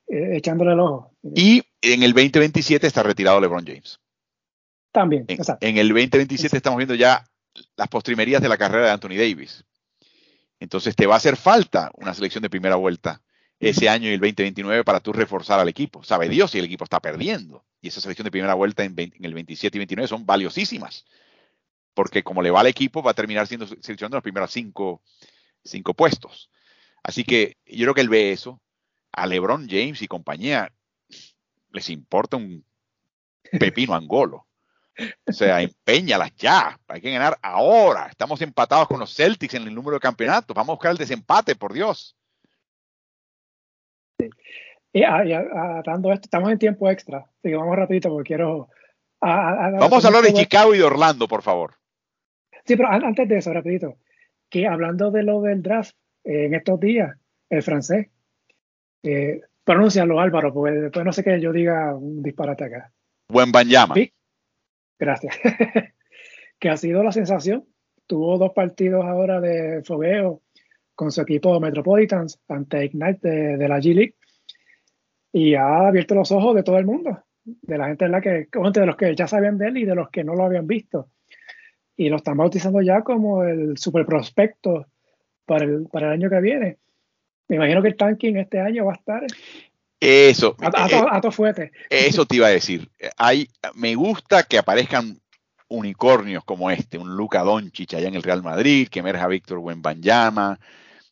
eh, echándole el ojo. Y en el 2027 está retirado LeBron James. También, en, exacto. En el 2027 estamos viendo ya las postrimerías de la carrera de Anthony Davis. Entonces te va a hacer falta una selección de primera vuelta ese año y el 2029 para tú reforzar al equipo. Sabe Dios si el equipo está perdiendo. Y esa selección de primera vuelta en, el 27 y 29 son valiosísimas. Porque como le va al equipo, va a terminar siendo seleccionando los primeros cinco, cinco puestos. Así que yo creo que él ve eso. A LeBron James y compañía les importa un pepino angolo. O sea, empeñalas ya. Hay que ganar ahora. Estamos empatados con los Celtics en el número de campeonatos. Vamos a buscar el desempate, por Dios. Y atando esto, estamos en tiempo extra, así que vamos rapidito porque quiero... vamos a hablar de Chicago y de Orlando, por favor. Sí, pero antes de eso, rapidito, que hablando de lo del draft, eh, en estos días, el francés, eh, pronuncialo Álvaro, porque después no sé que yo diga un disparate acá. Buen Banyama. Sí, gracias. *laughs* que ha sido la sensación. Tuvo dos partidos ahora de fogueo con su equipo Metropolitans ante Ignite de, la G League y ha abierto los ojos de todo el mundo, de la gente la que, de los que ya sabían de él y de los que no lo habían visto. Y lo están bautizando ya como el super prospecto para el, para el año que viene. Me imagino que el tanking este año va a estar. Eso. A, a, to, fuerte. Eso te iba a decir. Hay, me gusta que aparezcan unicornios como este, un Luca Doncic allá en el Real Madrid, que emerja Víctor Wembanyama,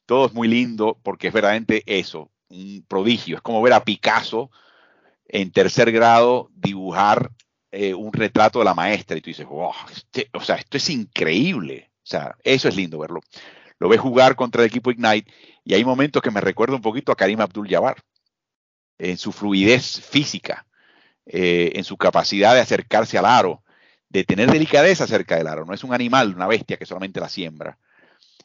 todo es muy lindo porque es verdaderamente eso, un prodigio. Es como ver a Picasso en tercer grado dibujar eh, un retrato de la maestra y tú dices, wow, este, o sea, esto es increíble. O sea, eso es lindo verlo. Lo ves jugar contra el equipo Ignite y hay momentos que me recuerda un poquito a Karim Abdul-Jabbar en su fluidez física, eh, en su capacidad de acercarse al aro, de tener delicadeza cerca del aro. No es un animal, una bestia que solamente la siembra.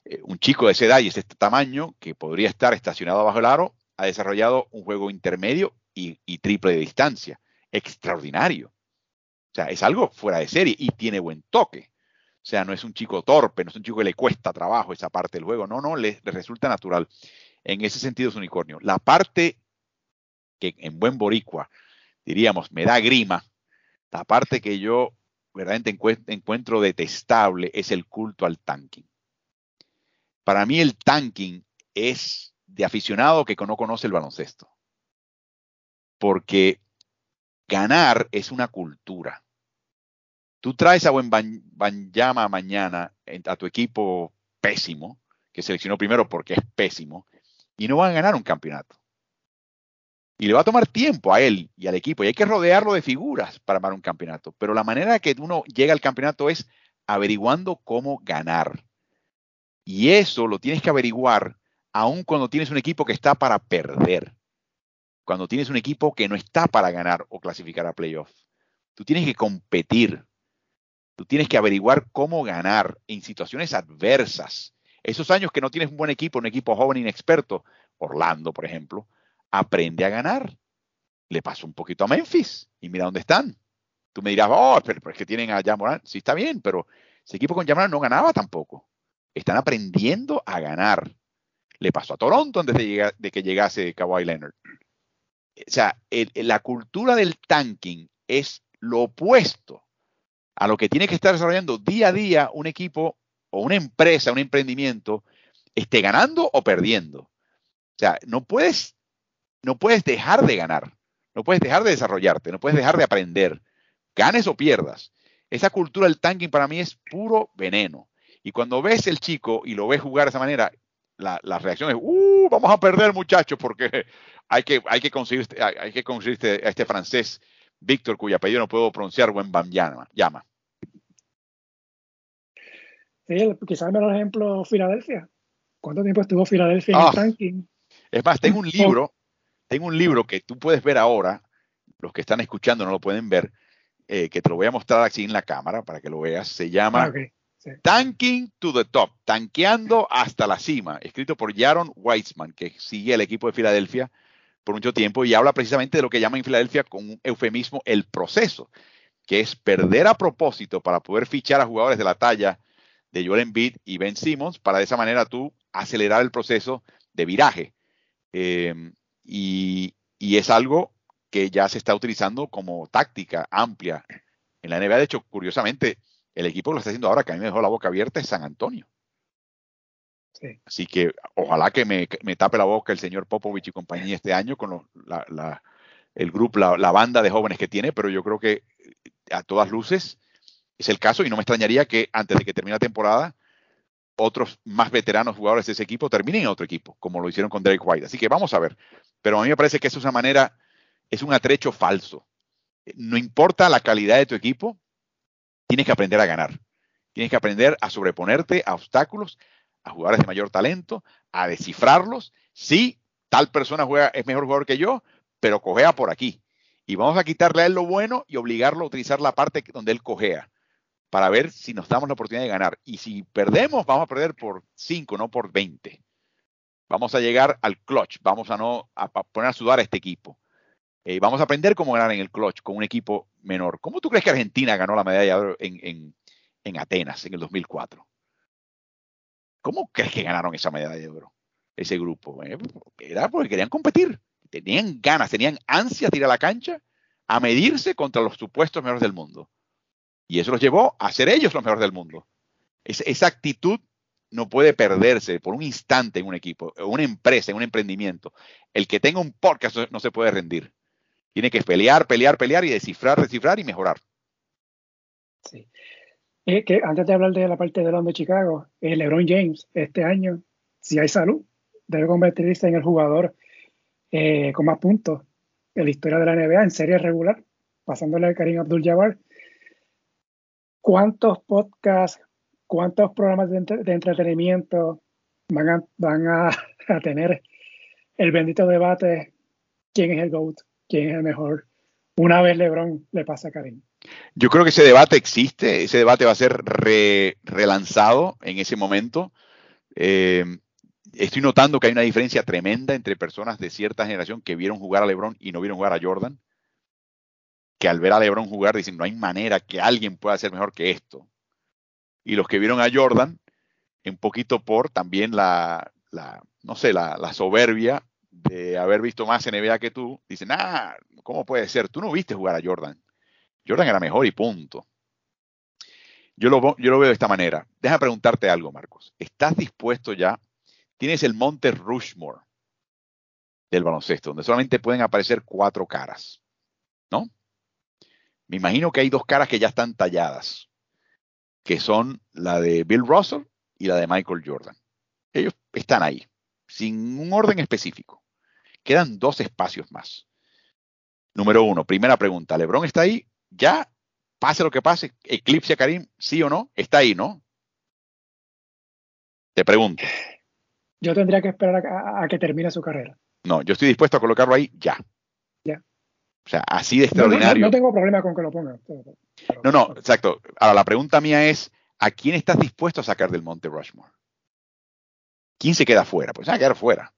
Eh, un chico de esa edad y ese tamaño, que podría estar estacionado bajo el aro, ha desarrollado un juego intermedio y, triple de distancia. Extraordinario. O sea, es algo fuera de serie y tiene buen toque. O sea, no es un chico torpe, no es un chico que le cuesta trabajo esa parte del juego. No, no, le, resulta natural. En ese sentido es unicornio. La parte que en buen boricua, diríamos, me da grima, la parte que yo verdaderamente encuentro detestable es el culto al tanking. Para mí el tanking es de aficionado que no conoce el baloncesto. Porque ganar es una cultura. Tú traes a buen Banyama mañana a tu equipo pésimo, que seleccionó primero porque es pésimo, y no van a ganar un campeonato. Y le va a tomar tiempo a él y al equipo, y hay que rodearlo de figuras para armar un campeonato. Pero la manera que uno llega al campeonato es averiguando cómo ganar. Y eso lo tienes que averiguar aun cuando tienes un equipo que está para perder. Cuando tienes un equipo que no está para ganar o clasificar a playoffs. Tú tienes que competir. Tú tienes que averiguar cómo ganar en situaciones adversas. Esos años que no tienes un buen equipo, un equipo joven inexperto, Orlando, por ejemplo, aprende a ganar. Le pasó un poquito a Memphis y mira dónde están. Tú me dirás, oh, pero, es que tienen a Jamoran. Sí, está bien, pero ese equipo con Jamoran no ganaba tampoco. Están aprendiendo a ganar. Le pasó a Toronto antes de, que llegase Kawhi Leonard. O sea, la cultura del tanking es lo opuesto a lo que tiene que estar desarrollando día a día un equipo o una empresa, un emprendimiento, esté ganando o perdiendo. O sea, no puedes, no puedes dejar de ganar, no puedes dejar de desarrollarte, no puedes dejar de aprender, ganes o pierdas. Esa cultura del tanking para mí es puro veneno. Y cuando ves el chico y lo ves jugar de esa manera, la, reacción es, uh, vamos a perder muchachos porque hay que, hay que conseguir, este, hay, que conseguir este, a este francés Víctor, cuya apellido no puedo pronunciar, buen llama. llama. Sí, quizás el mejor ejemplo, Filadelfia. ¿Cuánto tiempo estuvo Filadelfia en el ah. ranking? Es más, tengo un libro, tengo un libro que tú puedes ver ahora, los que están escuchando no lo pueden ver, eh, que te lo voy a mostrar aquí en la cámara para que lo veas. Se llama ah, Tanking to the Top, tanqueando hasta la cima, escrito por Jaron Weitzman, que sigue el equipo de Filadelfia por mucho tiempo y habla precisamente de lo que llaman en Filadelfia con un eufemismo el proceso, que es perder a propósito para poder fichar a jugadores de la talla de Joel Embiid y Ben Simmons para de esa manera tú acelerar el proceso de viraje. Em, y, es algo que ya se está utilizando como táctica amplia en la NBA. De hecho, curiosamente, el equipo que lo está haciendo ahora, que a mí me dejó la boca abierta, es San Antonio. Así que ojalá que me, tape la boca el señor Popovich y compañía este año con el grupo, la, banda de jóvenes que tiene, pero yo creo que a todas luces es el caso y no me extrañaría que antes de que termine la temporada otros más veteranos jugadores de ese equipo terminen en otro equipo, como lo hicieron con Derek White. Así que vamos a ver. Pero a mí me parece que eso es una manera, es un atrecho falso. No importa la calidad de tu equipo, tienes que aprender a ganar. Tienes que aprender a sobreponerte a obstáculos, a jugadores de mayor talento, a descifrarlos. Sí, tal persona juega, es mejor jugador que yo, pero cojea por aquí. Y vamos a quitarle a él lo bueno y obligarlo a utilizar la parte donde él cojea para ver si nos damos la oportunidad de ganar. Y si perdemos, vamos a perder por 5, no por 20. Vamos a llegar al clutch, vamos a no a poner a sudar a este equipo. Eh, vamos a aprender cómo ganar en el clutch con un equipo menor. ¿Cómo tú crees que Argentina ganó la medalla en, en, en Atenas en el 2004? ¿Cómo crees que ganaron esa medalla de oro? Ese grupo. Eh, era porque querían competir. Tenían ganas, tenían ansias de ir a la cancha a medirse contra los supuestos mejores del mundo. Y eso los llevó a ser ellos los mejores del mundo. esa actitud no puede perderse por un instante en un equipo, en una empresa, en un emprendimiento. El que tenga un podcast no se puede rendir. Tiene que pelear, pelear, pelear y descifrar, descifrar y mejorar. Sí. Eh, que antes de hablar de la parte de los de Chicago, eh, LeBron James este año, si hay salud, debe convertirse en el jugador eh, con más puntos en la historia de la NBA en serie regular, pasándole a Karim Abdul-Jabbar. ¿Cuántos podcasts, cuántos programas de, entretenimiento van a, *laughs* a tener el bendito debate quién es el GOAT, quién es el mejor? Una vez LeBron le pasa a Karim. Yo creo que ese debate existe, ese debate va a ser relanzado en ese momento. Eh, estoy notando que hay una diferencia tremenda entre personas de cierta generación que vieron jugar a LeBron y no vieron jugar a Jordan, que al ver a LeBron jugar dicen, no hay manera que alguien pueda ser mejor que esto. Y los que vieron a Jordan, un poquito por también la, no sé, la, la, soberbia de haber visto más NBA que tú, dicen, ah, ¿cómo puede ser? Tú no viste jugar a Jordan. Jordan era mejor y punto. Yo lo, yo lo veo de esta manera. Déjame preguntarte algo, Marcos. ¿Estás dispuesto ya? Tienes el monte Rushmore del baloncesto, donde solamente pueden aparecer cuatro caras, ¿no? Me imagino que hay dos caras que ya están talladas, que son la de Bill Russell y la de Michael Jordan. Ellos están ahí, sin un orden específico. Quedan dos espacios más. Número uno, primera pregunta, ¿Lebron está ahí? ¿Ya? Pase lo que pase, eclipse a Karim, sí o no, está ahí, ¿no? Te pregunto. Yo tendría que esperar a, que termine su carrera. No, yo estoy dispuesto a colocarlo ahí ya. Ya. O sea, así de extraordinario. No, tengo problema con que lo ponga. no, no, exacto. Ahora, la pregunta mía es, ¿a quién estás dispuesto a sacar del Monte Rushmore? ¿Quién se queda fuera? Pues a quedar fuera.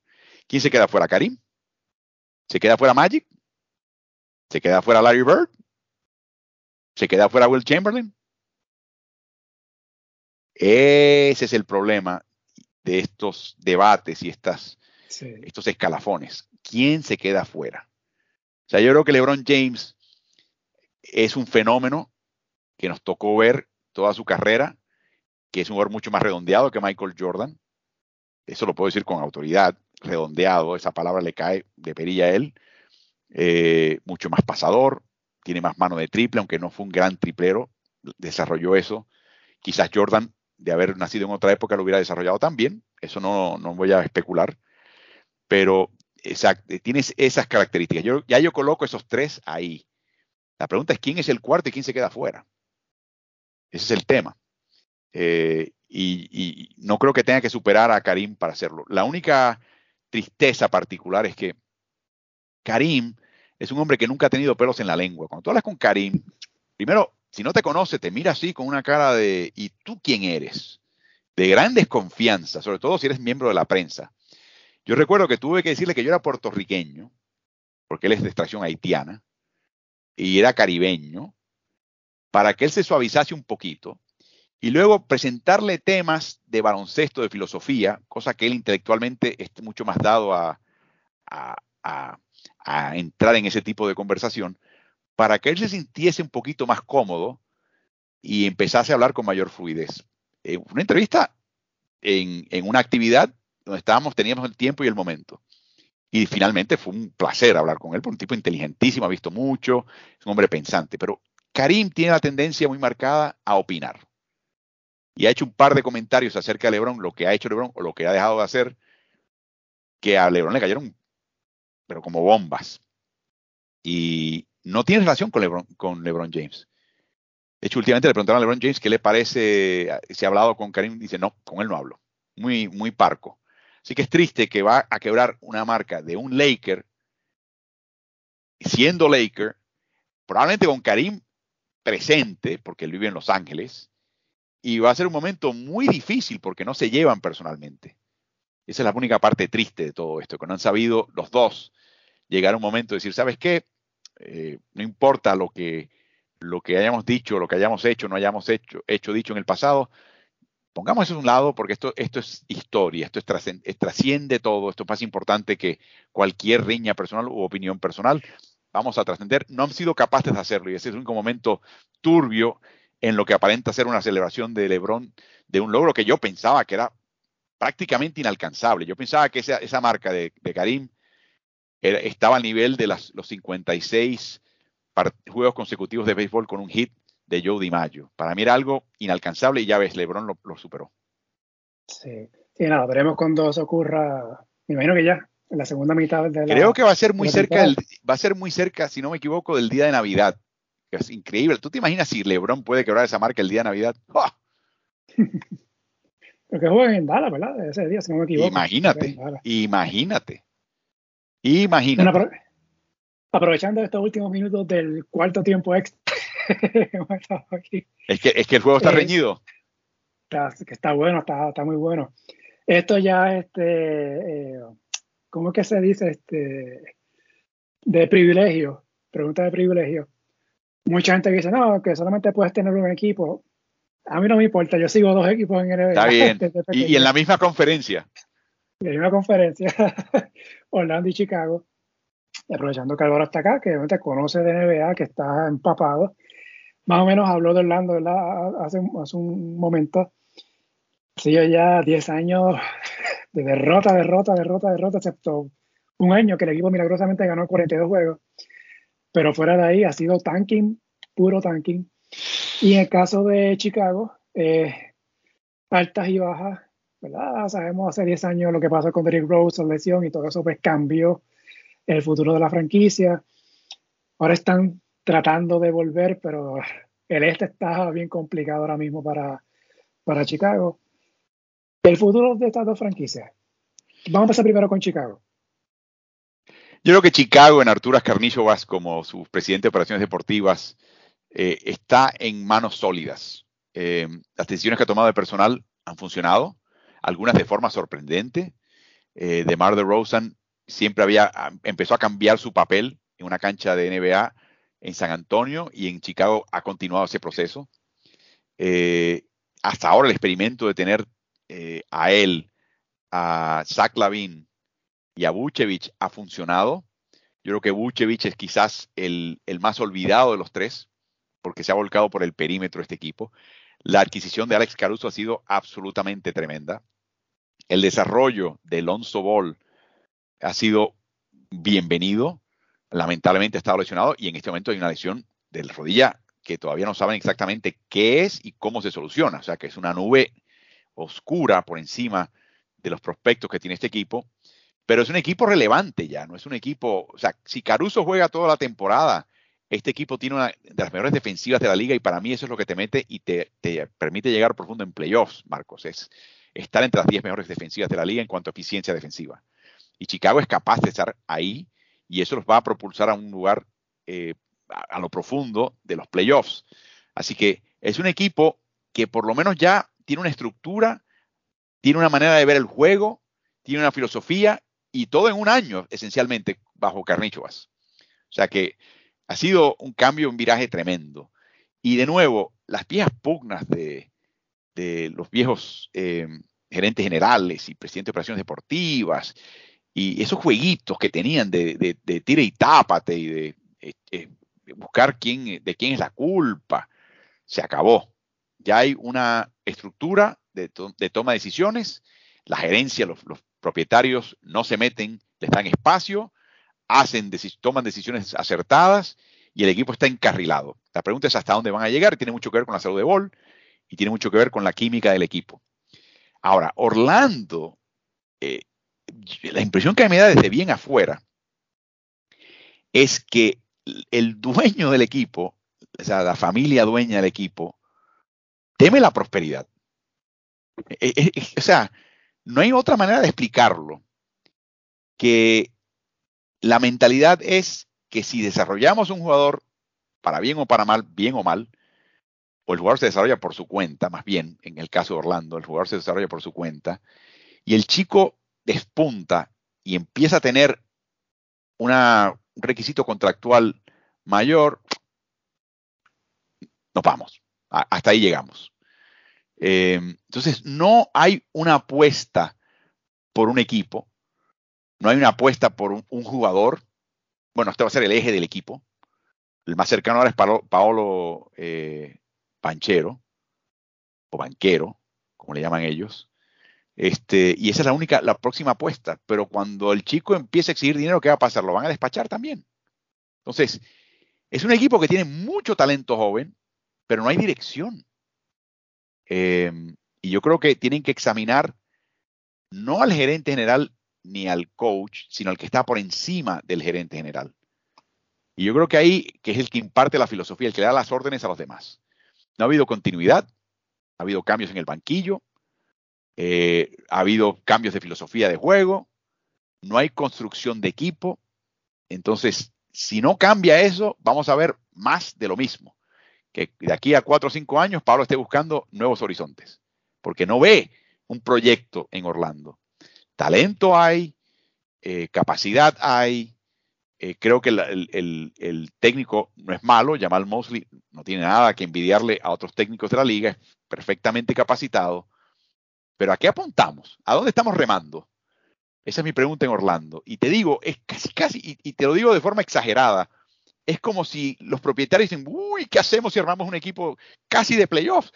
¿Quién se queda fuera? ¿Karim? ¿Se queda fuera Magic? ¿Se queda fuera Larry Bird? ¿Se queda fuera Will Chamberlain? Ese es el problema de estos debates y estas, estos escalafones. ¿Quién se queda fuera? O sea, yo creo que LeBron James es un fenómeno que nos tocó ver toda su carrera, que es un jugador mucho más redondeado que Michael Jordan. Eso lo puedo decir con autoridad, redondeado, esa palabra le cae de perilla a él. Eh, mucho más pasador, tiene más mano de triple, aunque no fue un gran triplero, desarrolló eso. Quizás Jordan, de haber nacido en otra época, lo hubiera desarrollado también, eso no, no voy a especular, pero Exacto, tienes esas características. Yo, ya yo coloco esos tres ahí. La pregunta es quién es el cuarto y quién se queda fuera. Ese es el tema. Eh, y, no creo que tenga que superar a Karim para hacerlo. La única tristeza particular es que Karim es un hombre que nunca ha tenido pelos en la lengua. Cuando tú hablas con Karim, primero, si no te conoce, te mira así con una cara de ¿y tú quién eres? De gran desconfianza, sobre todo si eres miembro de la prensa. Yo recuerdo que tuve que decirle que yo era puertorriqueño, porque él es de extracción haitiana, y era caribeño, para que él se suavizase un poquito, y luego presentarle temas de baloncesto, de filosofía, cosa que él intelectualmente es mucho más dado a, entrar en ese tipo de conversación, para que él se sintiese un poquito más cómodo y empezase a hablar con mayor fluidez. Eh, una entrevista en, en, una actividad donde estábamos, teníamos el tiempo y el momento. Y finalmente fue un placer hablar con él, por un tipo inteligentísimo, ha visto mucho, es un hombre pensante. Pero Karim tiene la tendencia muy marcada a opinar. Y ha hecho un par de comentarios acerca de Lebron, lo que ha hecho Lebron o lo que ha dejado de hacer, que a Lebron le cayeron, pero como bombas. Y no tiene relación con Lebron, con LeBron James. De hecho, últimamente le preguntaron a LeBron James qué le parece, si ha hablado con Karim, dice, no, con él no hablo. Muy, muy parco. Así que es triste que va a quebrar una marca de un Laker, siendo Laker, probablemente con Karim presente, porque él vive en Los Ángeles, y va a ser un momento muy difícil porque no se llevan personalmente. Esa es la única parte triste de todo esto, que no han sabido los dos llegar a un momento de decir, ¿sabes qué? Eh, no importa lo que, hayamos dicho, lo que hayamos hecho, no hayamos hecho, hecho, dicho en el pasado, Pongamos eso a un lado porque esto, esto es historia, esto es, trasciende todo, esto es más importante que cualquier riña personal u opinión personal. Vamos a trascender. No han sido capaces de hacerlo y ese es un momento turbio en lo que aparenta ser una celebración de Lebron, de un logro que yo pensaba que era prácticamente inalcanzable. Yo pensaba que esa, esa marca de, Karim estaba al nivel de las, los 56 juegos consecutivos de béisbol con un hit de Joe DiMaggio. Para mí era algo inalcanzable y ya ves, LeBron lo, superó. Sí. sí, nada, veremos cuando eso ocurra. Me imagino que ya, en la segunda mitad de la. Creo que va a ser muy cerca, va a ser muy cerca, si no me equivoco, del día de Navidad. Es increíble. ¿Tú te imaginas si LeBron puede quebrar esa marca el día de Navidad? *laughs* Porque juegan en Dallas, ¿verdad? Ese día, si no me equivoco. Imagínate, imagínate. Imagínate. aprovechando estos últimos minutos del cuarto tiempo extra, *laughs* es, que, es que el juego está reñido. Está, está bueno, está, está muy bueno. Esto ya, este, eh, ¿cómo es que se dice? Este, de privilegio, pregunta de privilegio. Mucha gente dice, no, que solamente puedes tener un equipo. A mí no me importa, yo sigo dos equipos en NBA. Está *laughs* bien. y, y, en la misma conferencia. En la misma conferencia, *laughs* Orlando y Chicago. aprovechando que Álvaro está acá, que obviamente conoce de NBA, que está empapado más o menos habló de Orlando Hace, hace un momento. Sí, ya 10 años *laughs* de derrota, derrota, derrota, derrota, excepto un año que el equipo milagrosamente ganó 42 juegos. Pero fuera de ahí ha sido tanking, puro tanking. Y en el caso de Chicago, eh, altas y bajas, ¿verdad? Sabemos hace 10 años lo que pasó con Derrick Rose, la lesión y todo eso pues cambió el futuro de la franquicia. Ahora están tratando de volver, pero el este está bien complicado ahora mismo para, para Chicago. El futuro de estas dos franquicias. Vamos a empezar primero con Chicago. Yo creo que Chicago, en Arturas Carnillo Vas, como su presidente de operaciones deportivas, eh, está en manos sólidas. Eh, las decisiones que ha tomado el personal han funcionado, algunas de forma sorprendente. Eh, de Mar de Rosen siempre había, empezó a cambiar su papel en una cancha de NBA en San Antonio y en Chicago ha continuado ese proceso. hasta ahora el experimento de tener a él, a Zach Lavin y a Vucevic ha funcionado. Yo creo que Vucevic es quizás el, más olvidado de los tres, porque se ha volcado por el perímetro este equipo. La adquisición de Alex Caruso ha sido absolutamente tremenda. El desarrollo de Alonso Ball ha sido bienvenido. Lamentablemente ha estado lesionado y en este momento hay una lesión de la rodilla que todavía no saben exactamente qué es y cómo se soluciona. O sea, que es una nube oscura por encima de los prospectos que tiene este equipo, pero es un equipo relevante ya, no es un equipo, o sea, si Caruso juega toda la temporada, este equipo tiene una de las mejores defensivas de la liga y para mí eso es lo que te mete y te, permite llegar profundo en playoffs, Marcos, es estar entre las 10 mejores defensivas de la liga en cuanto a eficiencia defensiva. Y Chicago es capaz de estar ahí y eso los va a propulsar a un lugar eh, a lo profundo de los playoffs. Así que es un equipo que por lo menos ya tiene una estructura, tiene una manera de ver el juego, tiene una filosofía y todo en un año, esencialmente, bajo Carnichoas. O sea que ha sido un cambio, un viraje tremendo. Y de nuevo, las viejas pugnas de, los viejos eh, gerentes generales y presidentes de operaciones deportivas y esos jueguitos que tenían de, de, tira y tápate y de, eh, eh, buscar quién, de quién es la culpa, se acabó ya hay una estructura de, toma de decisiones, la gerencia, los, propietarios no se meten, les dan espacio, hacen, toman decisiones acertadas y el equipo está encarrilado. La pregunta es hasta dónde van a llegar tiene mucho que ver con la salud de Ball y tiene mucho que ver con la química del equipo. Ahora, Orlando, eh, la impresión que me da desde bien afuera es que el dueño del equipo, o sea, la familia dueña del equipo, teme la prosperidad. Eh, eh, eh, o sea, no hay otra manera de explicarlo que la mentalidad es que si desarrollamos un jugador para bien o para mal, bien o mal, o el jugador se desarrolla por su cuenta, más bien, en el caso de Orlando, el jugador se desarrolla por su cuenta, y el chico despunta y empieza a tener un requisito contractual mayor, nos vamos hasta ahí llegamos. Eh, entonces, no hay una apuesta por un equipo, no hay una apuesta por un, jugador. Bueno, este va a ser el eje del equipo. El más cercano ahora es Paolo, eh, Panchero, o Banquero, como le llaman ellos. Este, y esa es la única, la próxima apuesta. Pero cuando el chico empiece a exigir dinero, ¿qué va a pasar? Lo van a despachar también. Entonces, es un equipo que tiene mucho talento joven, pero no hay dirección. Em, y yo creo que tienen que examinar no al gerente general ni al coach, sino al que está por encima del gerente general. Y yo creo que ahí, que es el que imparte la filosofía, el que le da las órdenes a los demás. No ha habido continuidad, ha habido cambios en el banquillo, eh, ha habido cambios de filosofía de juego, no hay construcción de equipo. Entonces, si no cambia eso, vamos a ver más de lo mismo que de aquí a cuatro o cinco años Pablo esté buscando nuevos horizontes, porque no ve un proyecto en Orlando. Talento hay, eh, capacidad hay, eh, creo que el, técnico no es malo, Jamal Mosley no tiene nada que envidiarle a otros técnicos de la liga, es perfectamente capacitado. Pero ¿a qué apuntamos? ¿A dónde estamos remando? Esa es mi pregunta en Orlando. Y te digo, es casi, casi, y te lo digo de forma exagerada, es como si los propietarios dicen, uy, ¿qué hacemos si armamos un equipo casi de playoffs?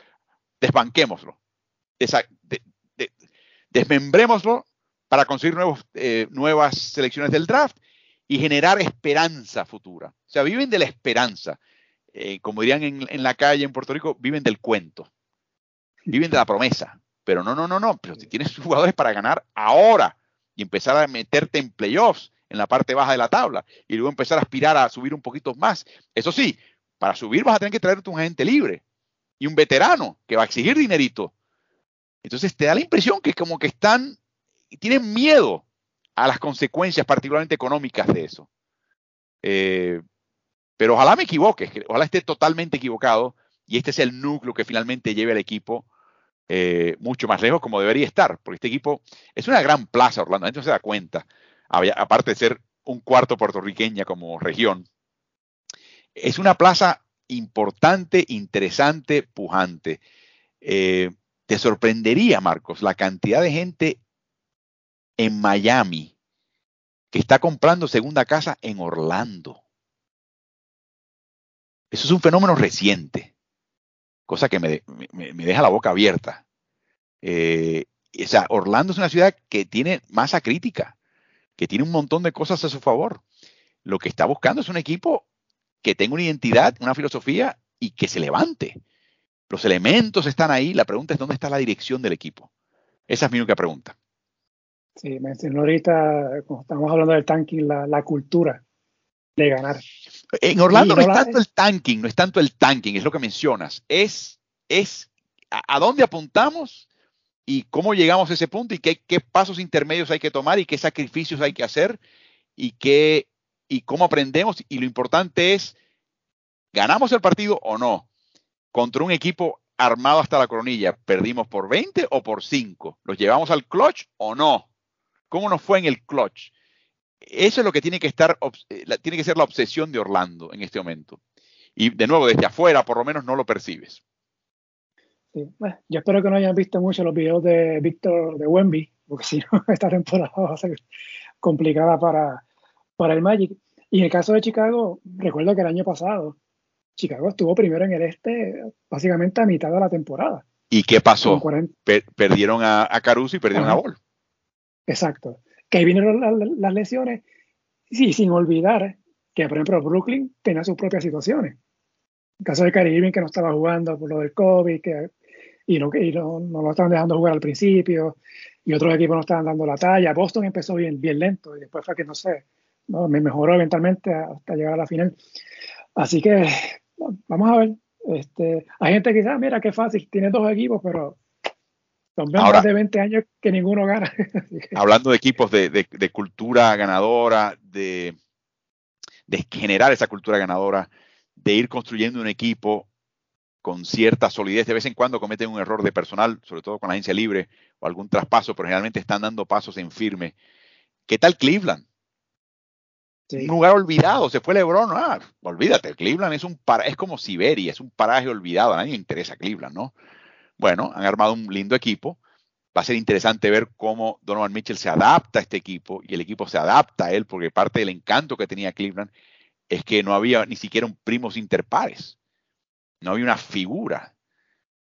Desbanquémoslo, desmembrémoslo para conseguir nuevos, eh, nuevas selecciones del draft y generar esperanza futura. O sea, viven de la esperanza. Eh, como dirían en, en, la calle en Puerto Rico, viven del cuento, viven de la promesa. Pero no, no, no, no. Pero si tienes jugadores para ganar ahora y empezar a meterte en playoffs en la parte baja de la tabla y luego empezar a aspirar a subir un poquito más. Eso sí, para subir vas a tener que traerte un agente libre y un veterano que va a exigir dinerito. Entonces te da la impresión que como que están, tienen miedo a las consecuencias, particularmente económicas de eso. Eh, pero ojalá me equivoque, ojalá esté totalmente equivocado y este es el núcleo que finalmente lleve al equipo eh, mucho más lejos como debería estar, porque este equipo es una gran plaza, Orlando, la gente no se da cuenta, aparte de ser un cuarto puertorriqueña como región, es una plaza importante, interesante, pujante. Eh, te sorprendería, Marcos, la cantidad de gente en Miami que está comprando segunda casa en Orlando. Eso es un fenómeno reciente, cosa que me, deja la boca abierta. Eh, o sea, Orlando es una ciudad que tiene masa crítica, que tiene un montón de cosas a su favor. Lo que está buscando es un equipo que tenga una identidad, una filosofía y que se levante. Los elementos están ahí, la pregunta es dónde está la dirección del equipo. Esa es mi única pregunta. Sí, mencionó ahorita, como estamos hablando del tanking, la, cultura de ganar. En Orlando no, es tanto el tanking, no es tanto el tanking, es lo que mencionas. Es, es a, dónde apuntamos y cómo llegamos a ese punto y qué, pasos intermedios hay que tomar y qué sacrificios hay que hacer y, qué, y cómo aprendemos. Y lo importante es, ¿ganamos el partido o no? Contra un equipo armado hasta la coronilla, ¿perdimos por 20 o por 5? ¿Los llevamos al clutch o no? ¿Cómo nos fue en el clutch? Eso es lo que tiene que estar, eh, tiene que ser la obsesión de Orlando en este momento. Y de nuevo, desde afuera, por lo menos no lo percibes. Yo espero que no hayan visto mucho los videos de Víctor de Wemby, porque si no, *laughs* esta temporada va a ser complicada para, para el Magic. Y en el caso de Chicago, recuerdo que el año pasado, Chicago estuvo primero en el este, básicamente a mitad de la temporada. ¿Y qué pasó? perdieron a, Caruso y perdieron a Ball. Exacto. Que ahí vinieron las, lesiones. Sí, sin olvidar que, por ejemplo, Brooklyn tenía sus propias situaciones. El caso de Kyrie que no estaba jugando por lo del COVID, que, y, no, y no, no, lo estaban dejando jugar al principio, y otros equipos no estaban dando la talla. Boston empezó bien, bien lento, y después fue que, no sé, no, me mejoró eventualmente hasta llegar a la final. Así que, vamos a ver. Este, hay gente que dice, ah, mira, qué fácil, tiene dos equipos, pero son más de 20 años que ninguno gana. *laughs* hablando de equipos de, cultura ganadora, de, generar esa cultura ganadora, de ir construyendo un equipo con cierta solidez. De vez en cuando cometen un error de personal, sobre todo con la agencia libre o algún traspaso, pero generalmente están dando pasos en firme. ¿Qué tal Cleveland? Un lugar olvidado, se fue LeBron, ah, olvídate, Cleveland es un es como Siberia, es un paraje olvidado, a nadie le interesa Cleveland, ¿no? Bueno, han armado un lindo equipo. Va a ser interesante ver cómo Donovan Mitchell se adapta a este equipo y el equipo se adapta a él, porque parte del encanto que tenía Cleveland es que no había ni siquiera un primos interpares. No había una figura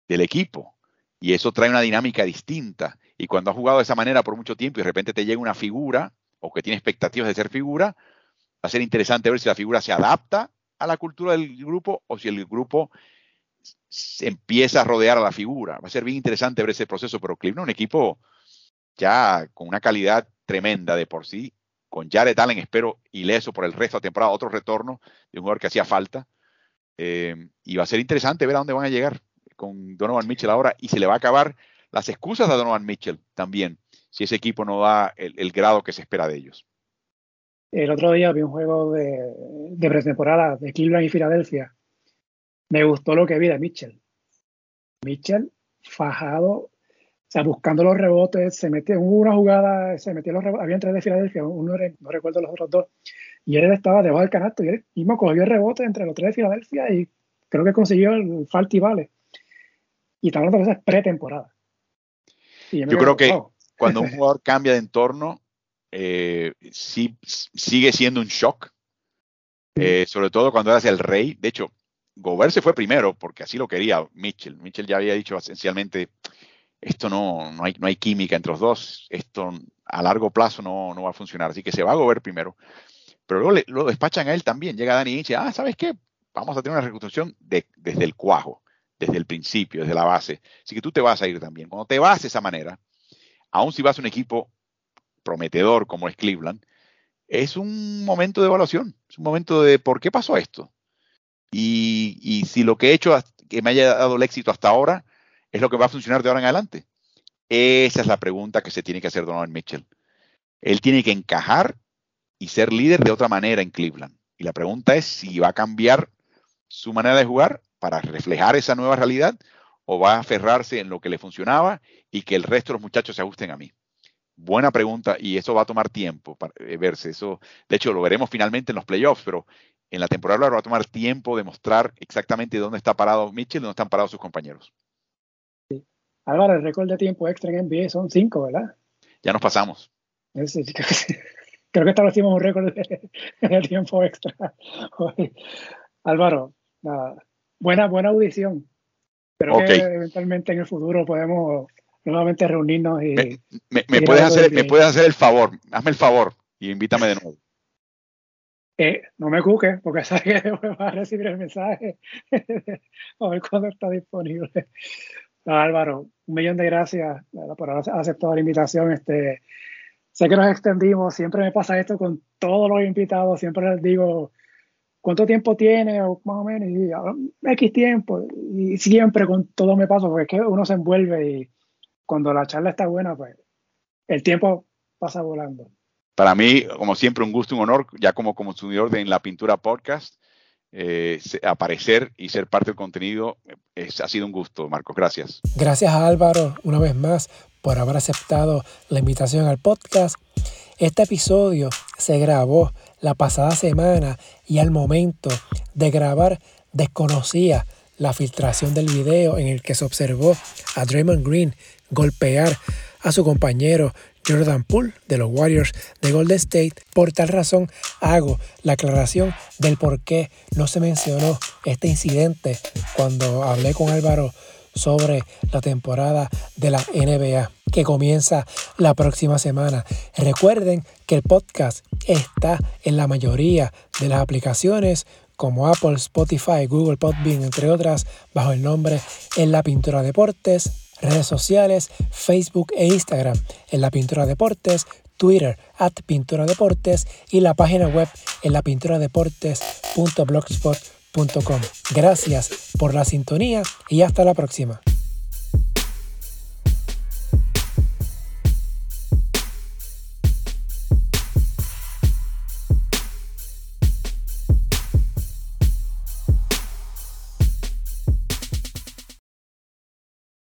del equipo. Y eso trae una dinámica distinta. Y cuando has jugado de esa manera por mucho tiempo y de repente te llega una figura, o que tiene expectativas de ser figura, va a ser interesante ver si la figura se adapta a la cultura del grupo o si el grupo empieza a rodear a la figura. Va a ser bien interesante ver ese proceso, pero Cleveland un equipo ya con una calidad tremenda de por sí, con Jared Allen espero ileso por el resto de la temporada, otro retorno de un jugador que hacía falta. Eh, y va a ser interesante ver a dónde van a llegar con Donovan Mitchell ahora y se le va a acabar las excusas a Donovan Mitchell también, si ese equipo no da el, grado que se espera de ellos. El otro día vi un juego de, de pretemporada de Cleveland y Filadelfia me gustó lo que vi de Mitchell. Mitchell fajado, o sea, buscando los rebotes, se metió en una jugada, se metió los rebotes, había tres de Filadelfia, uno no recuerdo los otros dos, y él estaba debajo del canasto y él mismo cogió el rebote entre los tres de Filadelfia y creo que consiguió el falta y vale. Y estamos hablando de esas pretemporada. Yo, yo creo que *laughs* cuando un jugador cambia de entorno, eh, sí, sigue siendo un shock, eh, sobre todo cuando eras el rey. De hecho, Gobert se fue primero porque así lo quería Mitchell. Mitchell ya había dicho esencialmente, esto no, no, hay, no hay química entre los dos, esto a largo plazo no, no va a funcionar, así que se va a Gobert primero. Pero luego lo despachan a él también, llega Dani y dice, ah, ¿sabes qué? Vamos a tener una reconstrucción de, desde el cuajo, desde el principio, desde la base. Así que tú te vas a ir también. Cuando te vas de esa manera, aun si vas a un equipo prometedor como es Cleveland, es un momento de evaluación, es un momento de por qué pasó esto. Y, si lo que he hecho que me haya dado el éxito hasta ahora es lo que va a funcionar de ahora en adelante. Esa es la pregunta que se tiene que hacer Donovan Mitchell. Él tiene que encajar y ser líder de otra manera en Cleveland. Y la pregunta es si va a cambiar su manera de jugar para reflejar esa nueva realidad o va a aferrarse en lo que le funcionaba y que el resto de los muchachos se ajusten a mí. Buena pregunta y eso va a tomar tiempo para eh, verse. Eso, de hecho, lo veremos finalmente en los playoffs, pero en la temporada va a tomar tiempo demostrar exactamente dónde está parado Mitchell y dónde están parados sus compañeros. Sí. Álvaro, el récord de tiempo extra en NBA son cinco, ¿verdad? Ya nos pasamos. *laughs* creo que establecimos un récord de, *laughs* tiempo extra. Álvaro, buena, buena audición. Pero que eventualmente en el futuro podemos nuevamente reunirnos y. Me, puedes hacer, me puedes hacer el favor, hazme el favor y invítame de nuevo. Eh, no me cuques, porque *laughs* sabes que vas a recibir el mensaje. *laughs* a ver cuándo está disponible. Álvaro, un millón de gracias por haber aceptado la invitación. Este, sé que nos extendimos, siempre me pasa esto con todos los invitados, siempre les digo cuánto tiempo tiene, o más o menos, y X tiempo, y siempre con todo me pasa, porque es que uno se envuelve y cuando la charla está buena, pues el tiempo pasa volando. Para mí, como siempre, un gusto, un honor, ya como consumidor de En la Pintura Podcast, eh, aparecer y ser parte del contenido. Ha sido un gusto, Marcos. Gracias. Gracias a Álvaro, una vez más, por haber aceptado la invitación al podcast. Este episodio se grabó la pasada semana y al momento de grabar desconocía la filtración del video en el que se observó a Draymond Green golpear a su compañero Jordan Poole de los Warriors de Golden State. Por tal razón hago la aclaración del por qué no se mencionó este incidente cuando hablé con Álvaro sobre la temporada de la NBA que comienza la próxima semana. Recuerden que el podcast está en la mayoría de las aplicaciones como Apple, Spotify, Google Podbean, entre otras, bajo el nombre En la Pintura Deportes, redes sociales, Facebook e Instagram en la Pintura Deportes, Twitter at Pintura Deportes y la página web en la Gracias por la sintonía y hasta la próxima.